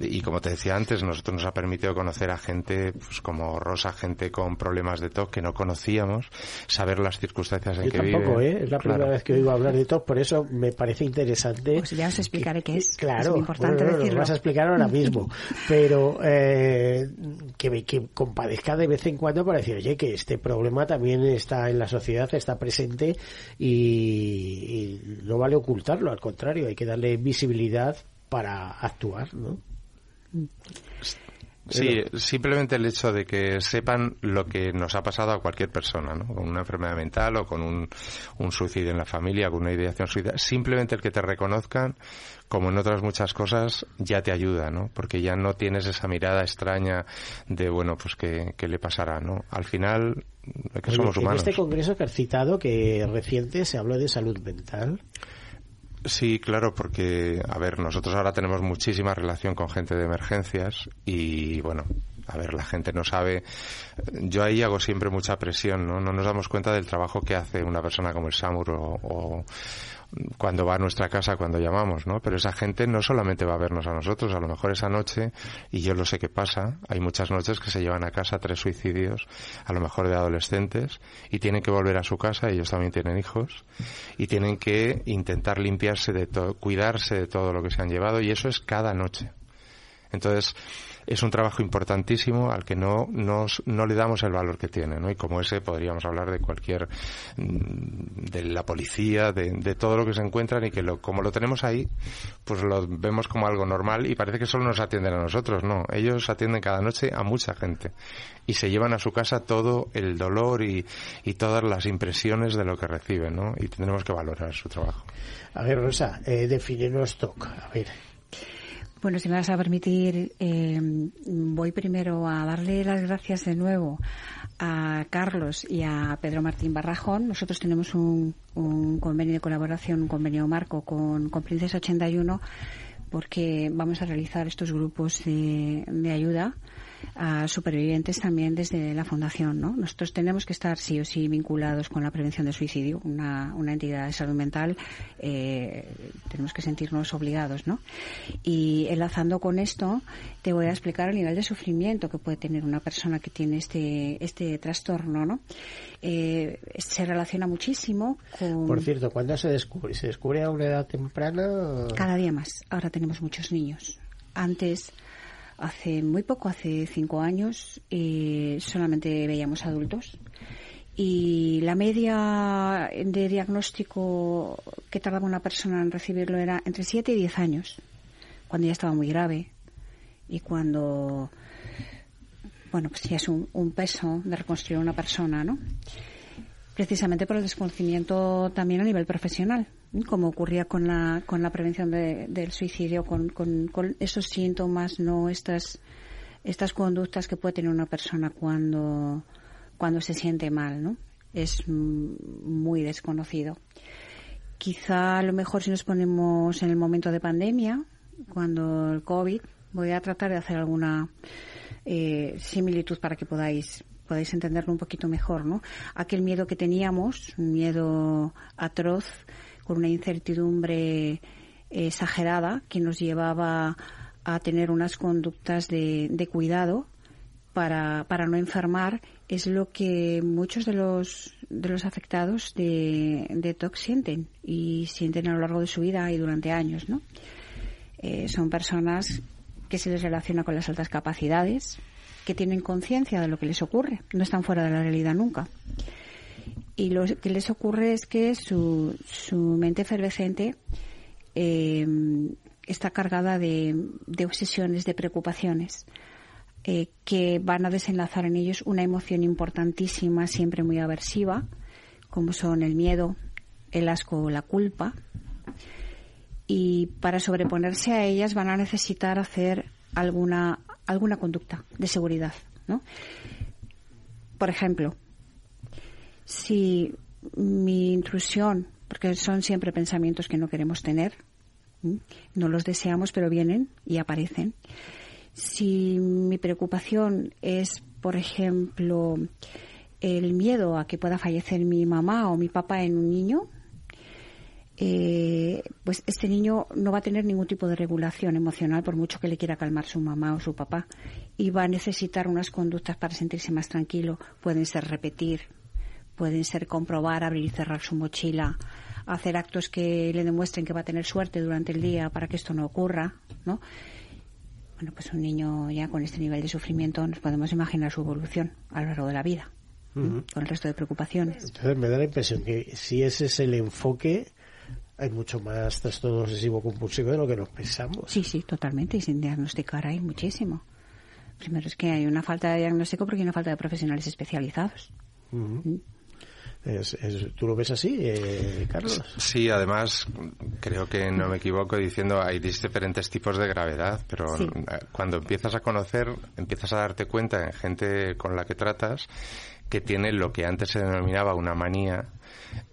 y como te decía antes, nosotros nos ha permitido conocer a gente, pues como Rosa, gente con problemas de TOC que no conocíamos, saber las circunstancias en que tampoco, ¿eh? Es la primera vez que oigo hablar de TOC, por eso me parece interesante. Pues ya os explicaré qué es. Claro. Es importante decirlo vas a explicar ahora mismo, pero eh, que, que compadezca de vez en cuando para decir, oye, que este problema también está en la sociedad, está presente y, no vale ocultarlo, al contrario, hay que darle visibilidad para actuar, ¿no? Sí, simplemente el hecho de que sepan lo que nos ha pasado a cualquier persona, ¿no? Con una enfermedad mental o con un, un suicidio en la familia, con una ideación suicida. Simplemente el que te reconozcan como en otras muchas cosas, ya te ayuda, ¿no? Porque ya no tienes esa mirada extraña de, bueno, pues qué, le pasará, ¿no? Al final, que somos humanos. En este congreso que has citado, que reciente, se habló de salud mental. Sí, claro, porque, a ver, nosotros ahora tenemos muchísima relación con gente de emergencias y, bueno, a ver, la gente no sabe. Yo ahí hago siempre mucha presión, ¿no? No nos damos cuenta del trabajo que hace una persona como el Samur o, cuando va a nuestra casa, cuando llamamos, ¿no? Pero esa gente no solamente va a vernos a nosotros, a lo mejor esa noche, y yo lo sé que pasa, hay muchas noches que se llevan a casa tres suicidios, a lo mejor de adolescentes, y tienen que volver a su casa, ellos también tienen hijos, y tienen que intentar limpiarse de todo, cuidarse de todo lo que se han llevado, y eso es cada noche. Entonces, es un trabajo importantísimo al que no, no le damos el valor que tiene, ¿no? Y como ese podríamos hablar de cualquier, mm, de la policía, de, de todo lo que se encuentran y que lo, como lo tenemos ahí, pues lo vemos como algo normal y parece que solo nos atienden a nosotros, no. Ellos atienden cada noche a mucha gente y se llevan a su casa todo el dolor y, y todas las impresiones de lo que reciben, ¿no? Y tendremos que valorar su trabajo. A ver, Rosa, eh, definirnos TOC. A ver, bueno, si me vas a permitir, eh, voy primero a darle las gracias de nuevo a Carlos y a Pedro Martín Barrajón. Nosotros tenemos un, convenio de colaboración, un convenio marco con, con Princesa 81 porque vamos a realizar estos grupos de, de ayuda a supervivientes también desde la Fundación. ¿no? Nosotros tenemos que estar sí o sí vinculados con la prevención del suicidio, una, una entidad de salud mental, eh, tenemos que sentirnos obligados. ¿no? Y enlazando con esto, te voy a explicar el nivel de sufrimiento que puede tener una persona que tiene este, este trastorno. ¿no? Eh, se relaciona muchísimo con... Por cierto, ¿cuándo se descubre? ¿Se descubre a una edad temprana? Cada día más. Ahora tenemos muchos niños. Antes Hace muy poco, hace cinco años, eh, solamente veíamos adultos. Y la media de diagnóstico que tardaba una persona en recibirlo era entre siete y diez años, cuando ya estaba muy grave. Y cuando, bueno, pues ya es un, un peso de reconstruir una persona, ¿no? Precisamente por el desconocimiento también a nivel profesional como ocurría con la, con la prevención del suicidio, con, con, esos síntomas, no estas, estas conductas que puede tener una persona cuando, cuando se siente mal, ¿no? Es muy desconocido. Quizá a lo mejor si nos ponemos en el momento de pandemia, cuando el COVID, voy a tratar de hacer alguna eh, similitud para que podáis podáis entenderlo un poquito mejor, ¿no? Aquel miedo que teníamos, un miedo atroz, con una incertidumbre exagerada que nos llevaba a tener unas conductas de, de cuidado para, para, no enfermar es lo que muchos de los, de los afectados de, de TOC sienten y sienten a lo largo de su vida y durante años. ¿no? Eh, son personas que se les relaciona con las altas capacidades, que tienen conciencia de lo que les ocurre, no están fuera de la realidad nunca y lo que les ocurre es que su, su mente efervescente eh, está cargada de, de, obsesiones, de preocupaciones, eh, que van a desenlazar en ellos una emoción importantísima, siempre muy aversiva, como son el miedo, el asco o la culpa. Y para sobreponerse a ellas van a necesitar hacer alguna, alguna conducta de seguridad. ¿no? Por ejemplo, si mi intrusión, porque son siempre pensamientos que no queremos tener, no los deseamos, pero vienen y aparecen. Si mi preocupación es, por ejemplo, el miedo a que pueda fallecer mi mamá o mi papá en un niño, eh, pues este niño no va a tener ningún tipo de regulación emocional por mucho que le quiera calmar su mamá o su papá y va a necesitar unas conductas para sentirse más tranquilo. Pueden ser repetir pueden ser comprobar, abrir y cerrar su mochila, hacer actos que le demuestren que va a tener suerte durante el día para que esto no ocurra, ¿no? Bueno, pues un niño ya con este nivel de sufrimiento nos podemos imaginar su evolución a lo largo de la vida, con el resto de preocupaciones. Entonces me da la impresión que si ese es el enfoque, hay mucho más trastorno obsesivo compulsivo de lo que nos pensamos. Sí, sí, totalmente, y sin diagnosticar hay muchísimo. Primero es que hay una falta de diagnóstico porque hay una falta de profesionales especializados. Es, ¿Tú lo ves así, eh, Carlos? Sí, además creo que no me equivoco diciendo hay diferentes tipos de gravedad, pero eh, cuando empiezas a conocer, empiezas a darte cuenta en gente con la que tratas que tiene lo que antes se denominaba una manía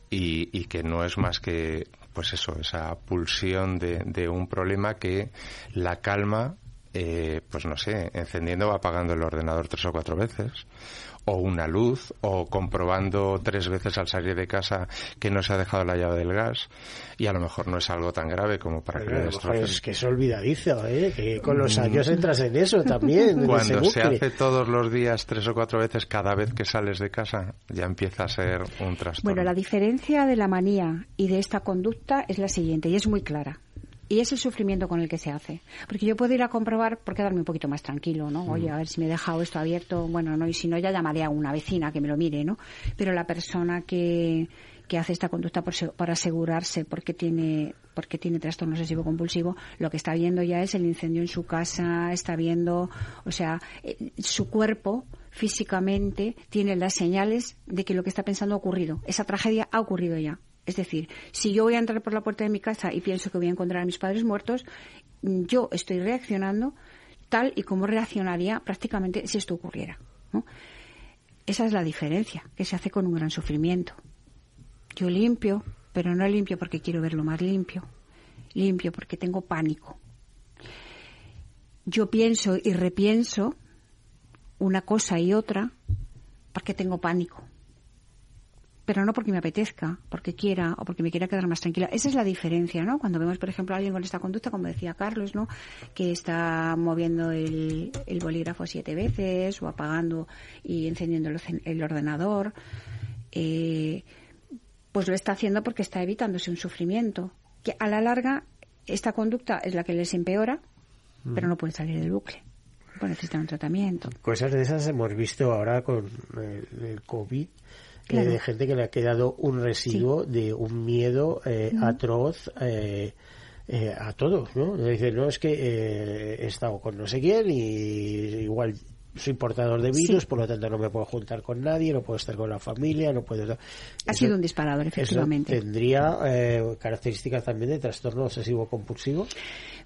y, que no es más que, pues eso, esa pulsión de, de un problema que la calma eh, pues no sé, encendiendo o apagando el ordenador tres o cuatro veces, o una luz, o comprobando tres veces al salir de casa que no se ha dejado la llave del gas, y a lo mejor no es algo tan grave como para que destrocen. Es que es olvidadizo, ¿eh? que con los años entras en eso también. en Cuando se hace todos los días tres o cuatro veces cada vez que sales de casa, ya empieza a ser un trastorno. Bueno, la diferencia de la manía y de esta conducta es la siguiente, y es muy clara. Y es el sufrimiento con el que se hace. Porque yo puedo ir a comprobar por quedarme un poquito más tranquilo, ¿no? Oye, a ver si me he dejado esto abierto. Bueno, no, y si no, ya llamaré a una vecina que me lo mire, ¿no? Pero la persona que, que hace esta conducta por, por asegurarse porque tiene porque tiene trastorno obsesivo compulsivo, lo que está viendo ya es el incendio en su casa, está viendo, o sea, eh, su cuerpo físicamente tiene las señales de que lo que está pensando ha ocurrido. Esa tragedia ha ocurrido ya. Es decir, si yo voy a entrar por la puerta de mi casa y pienso que voy a encontrar a mis padres muertos, mm, yo estoy reaccionando tal y como reaccionaría prácticamente si esto ocurriera. Esa es la diferencia que se hace con un gran sufrimiento. Yo limpio, pero no limpio porque quiero verlo más limpio. Limpio porque tengo pánico. Yo pienso y repienso una cosa y otra porque tengo pánico. Pero no porque me apetezca, porque quiera o porque me quiera quedar más tranquila. Esa es la diferencia, ¿no? Cuando vemos, por ejemplo, a alguien con esta conducta, como decía Carlos, ¿no? Que está moviendo el, el bolígrafo siete veces o apagando y encendiendo el, el ordenador. Eh, pues lo está haciendo porque está evitándose un sufrimiento. Que a la larga, esta conducta es la que les empeora, pero no puede salir del bucle. Pues necesitan un tratamiento. Cosas de esas hemos visto ahora con el, el COVID. Claro. eh, de gente que le ha quedado un residuo de un miedo eh, atroz eh, eh, a todo, ¿no? Dice, no, es que eh, he estado con no sé quién y igual soy portador de virus, Sí. por lo tanto no me puedo juntar con nadie, no puedo estar con la familia, no puedo... Ha sido un disparador, eso efectivamente. tendría eh, características también de trastorno obsesivo compulsivo.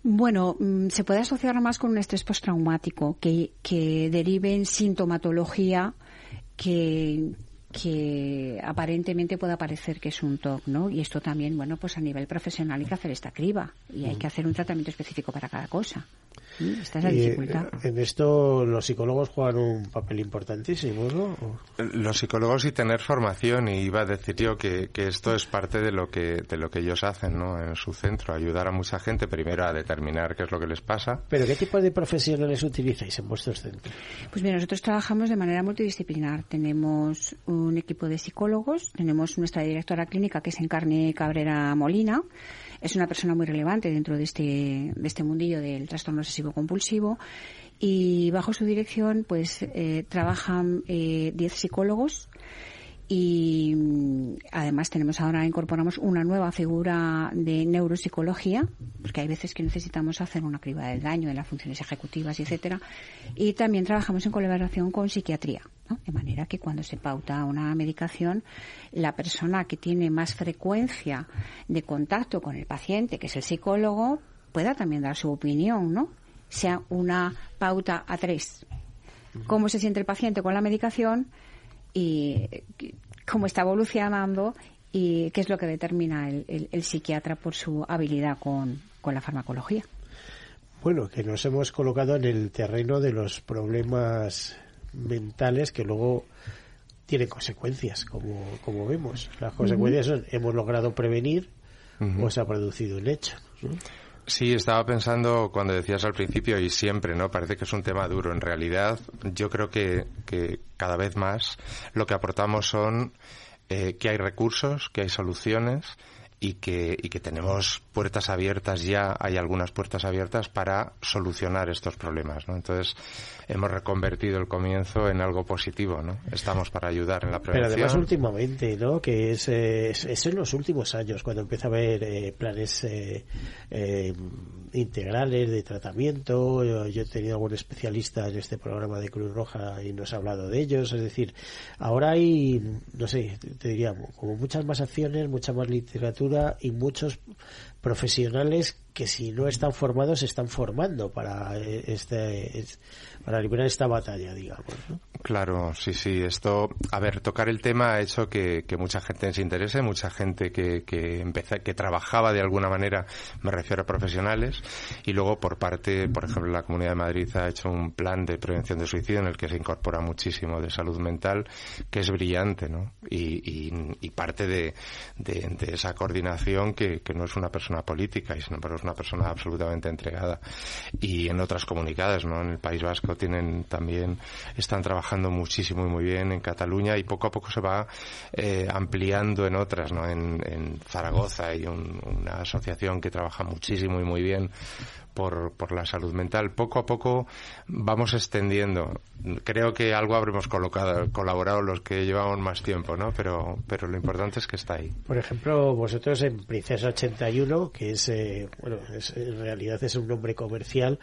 Bueno, mm, se puede asociar más con un estrés postraumático que, que derive en sintomatología que, que aparentemente pueda parecer que es un TOC, ¿no? Y esto también, bueno, pues a nivel profesional hay que hacer esta criba y hay que hacer un tratamiento específico para cada cosa. Esta es la dificultad. eh, en esto los psicólogos juegan un papel importantísimo, ¿no? Los psicólogos y tener formación y iba a decir yo que, que esto es parte de lo que de lo que ellos hacen, ¿no? En su centro, ayudar a mucha gente primero a determinar qué es lo que les pasa. ¿Pero qué tipo de profesionales utilizáis en vuestros centros? Pues mira, nosotros trabajamos de manera multidisciplinar. Tenemos un equipo de psicólogos, tenemos nuestra directora clínica que es Encarne Cabrera Molina. Es una persona muy relevante dentro de este, de este mundillo del trastorno obsesivo compulsivo. Y bajo su dirección, pues, eh, trabajan eh, 10 psicólogos y mm, además tenemos ahora incorporamos una nueva figura de neuropsicología porque hay veces que necesitamos hacer una criba del daño de las funciones ejecutivas etcétera. Y también trabajamos en colaboración con psiquiatría ¿no? de manera que cuando se pauta una medicación la persona que tiene más frecuencia de contacto con el paciente que es el psicólogo pueda también dar su opinión no sea una pauta a tres. Cómo se siente el paciente con la medicación y cómo está evolucionando y qué es lo que determina el, el- el psiquiatra por su habilidad con, con la farmacología. Bueno, que nos hemos colocado en el terreno de los problemas mentales que luego tienen consecuencias, como, como vemos. Las consecuencias son, hemos logrado prevenir o se ha producido un hecho. ¿no? Sí, estaba pensando cuando decías al principio y siempre, ¿no? Parece que es un tema duro. En realidad, yo creo que, que cada vez más lo que aportamos son eh, que hay recursos, que hay soluciones y que, y que tenemos puertas abiertas ya, hay algunas puertas abiertas para solucionar estos problemas, ¿no? Entonces, hemos reconvertido el comienzo en algo positivo, ¿no? Estamos para ayudar en la Pero prevención. además últimamente, ¿no? Que es, eh, es, es en los últimos años cuando empieza a haber eh, planes eh, eh, integrales de tratamiento. Yo, yo he tenido algún especialista en este programa de Cruz Roja y nos ha hablado de ellos. Es decir, ahora hay, no sé, te diría, como muchas más acciones, mucha más literatura y muchos profesionales que si no están formados están formando para este para liberar esta batalla, digamos. Claro, sí, sí. Esto, a ver, tocar el tema ha hecho que, mucha gente se interese, mucha gente que, que, que trabajaba de alguna manera, me refiero a profesionales, y luego por parte, por ejemplo, la Comunidad de Madrid ha hecho un plan de prevención de suicidio en el que se incorpora muchísimo de salud mental, que es brillante, ¿no? Y, y, parte de, de, esa coordinación que no es una persona política, sino es una persona absolutamente entregada. Y en otras comunidades, ¿no? En el País Vasco tienen también, están trabajando muchísimo y muy bien en Cataluña y poco a poco se va eh, ampliando en otras, ¿no? En, Zaragoza hay una asociación que trabaja muchísimo y muy bien por, por la salud mental. Poco a poco vamos extendiendo. Creo que algo habremos colocado, colaborado los que llevamos más tiempo, ¿no? Pero, pero lo importante es que está ahí. Por ejemplo, vosotros en Princesa 81, que es, eh, bueno, en realidad es un nombre comercial,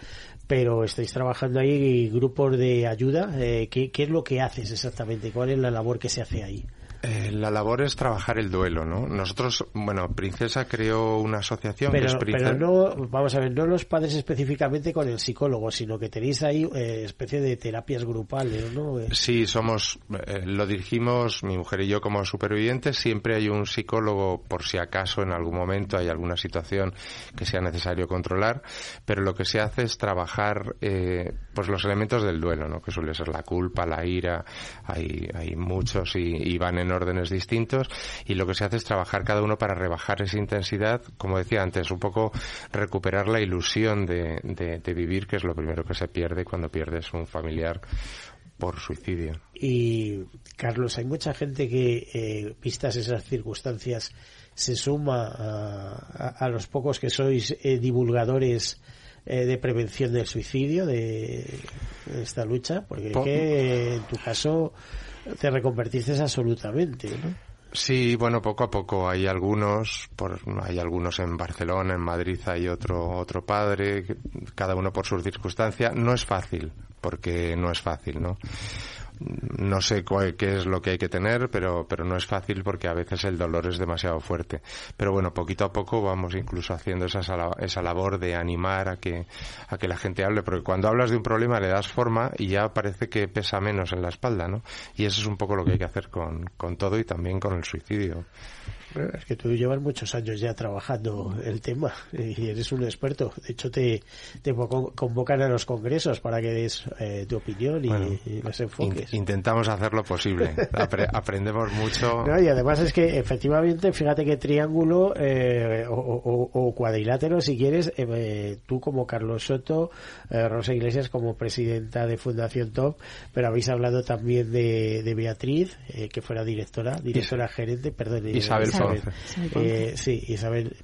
pero estáis trabajando ahí grupos de ayuda. Eh, ¿qué, ¿Qué es lo que haces exactamente? ¿Cuál es la labor que se hace ahí? Eh, la labor es trabajar el duelo, ¿no? Nosotros, bueno, Princesa creó una asociación pero, que es Princesa... Pero no, vamos a ver, no los padres específicamente con el psicólogo, sino que tenéis ahí eh, especie de terapias grupales, ¿no? Eh, sí, somos, lo dirigimos mi mujer y yo como supervivientes. Siempre hay un psicólogo por si acaso en algún momento hay alguna situación que sea necesario controlar, pero lo que se hace es trabajar, pues los elementos del duelo, ¿no? Que suele ser la culpa, la ira, hay, hay muchos y, y van en órdenes distintos y lo que se hace es trabajar cada uno para rebajar esa intensidad, como decía antes, un poco recuperar la ilusión de, de, vivir, que es lo primero que se pierde cuando pierdes un familiar por suicidio. Y Carlos, hay mucha gente que, eh, vistas esas circunstancias, se suma a, los pocos que sois eh, divulgadores eh, de prevención del suicidio, de, esta lucha, porque que, en tu caso te reconvertiste absolutamente, ¿no? Sí, bueno, poco a poco hay algunos, por, hay algunos en Barcelona, en Madrid hay otro otro padre, cada uno por sus circunstancias. No es fácil, porque no es fácil, ¿no? No sé qué es lo que hay que tener, pero, pero no es fácil porque a veces el dolor es demasiado fuerte. Pero bueno, poquito a poco vamos incluso haciendo esa, esa labor de animar a que, a que la gente hable, porque cuando hablas de un problema le das forma y ya parece que pesa menos en la espalda, ¿no? Y eso es un poco lo que hay que hacer con, con todo y también con el suicidio. Es que tú llevas muchos años ya trabajando el tema y eres un experto. De hecho, te, te convocan a los congresos para que des eh, tu opinión y, los enfoques. intentamos hacer lo posible. aprendemos mucho. y además es que, efectivamente, fíjate que triángulo eh, o, cuadrilátero, si quieres, eh, tú como Carlos Soto, Rosa Iglesias como presidenta de Fundación Top, pero habéis hablado también de, de Beatriz, que fuera directora, directora gerente, perdón. Isabel eh, sí, Isabel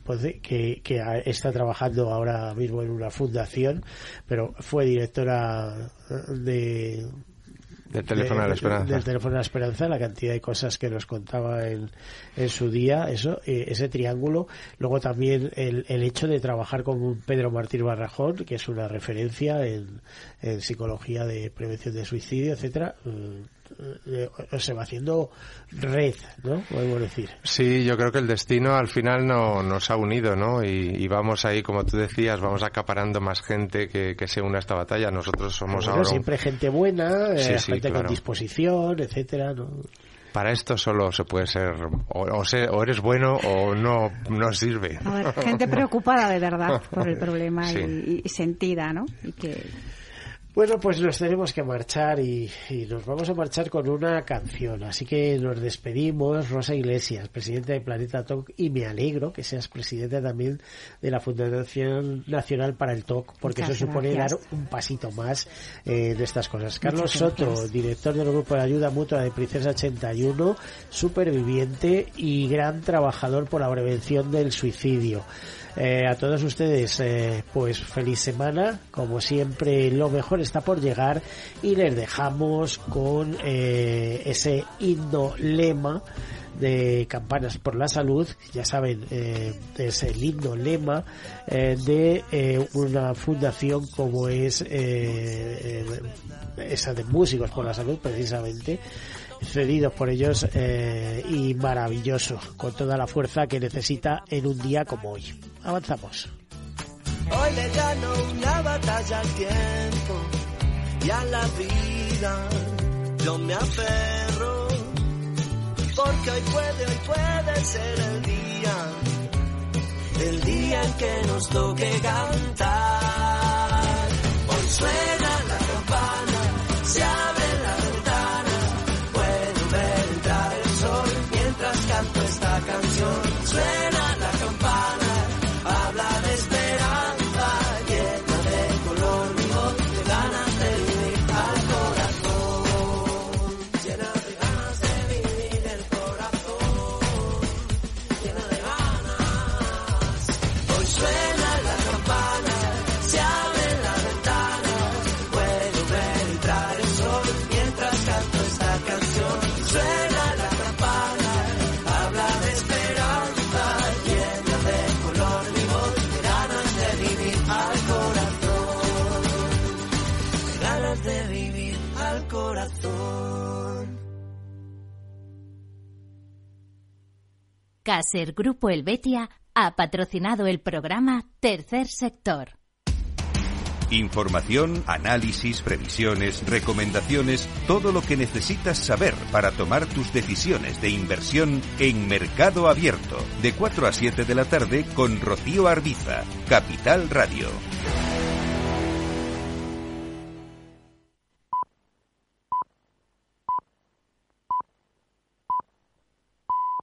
que, que está trabajando ahora mismo en una fundación, pero fue directora de, del teléfono de, la esperanza. Del teléfono de la esperanza, la cantidad de cosas que nos contaba en, en su día, eso, eh, ese triángulo. Luego también el, el hecho de trabajar con Pedro Martín Barrajón, que es una referencia en, en psicología de prevención de suicidio, etcétera. Mm, eh, se va haciendo red, ¿no? Podemos decir. Sí, yo creo que el destino al final no, nos ha unido, ¿no? Y, vamos ahí, como tú decías, vamos acaparando más gente que, se une a esta batalla. Nosotros somos ahora... Siempre gente buena, eh, gente con disposición, etcétera, ¿no? para esto solo se puede ser o, o, eres bueno o no no sirve. gente preocupada de verdad por el problema y, y, sentida, ¿no? Y que bueno, pues nos tenemos que marchar y, nos vamos a marchar con una canción. Así que nos despedimos, Rosa Iglesias, presidenta de Planeta Talk, y me alegro que seas presidenta también de la Fundación Nacional para el Talk, porque eso supone dar un pasito más eh, de estas cosas. Carlos Soto, director del Grupo de Ayuda Mutua de Princesa 81, superviviente y gran trabajador por la prevención del suicidio. Eh, a todos ustedes, eh, pues feliz semana. Como siempre, lo mejor está por llegar y les dejamos con eh, ese himno lema de Campanas por la Salud, ya saben, es el himno lema de una fundación como es esa de Músicos por la Salud, precisamente, cedidos por ellos eh, y maravilloso, con toda la fuerza que necesita en un día como hoy. Avanzamos. Hoy le gano una batalla al tiempo y a la vida. Yo me aferro porque hoy puede, hoy puede ser el día, el día en que nos toque cantar. Caser Grupo Helvetia ha patrocinado el programa Tercer Sector. Información, análisis, previsiones, recomendaciones, todo lo que necesitas saber para tomar tus decisiones de inversión en Mercado Abierto, de 4 a 7 de la tarde con Rocío Arbiza, Capital Radio.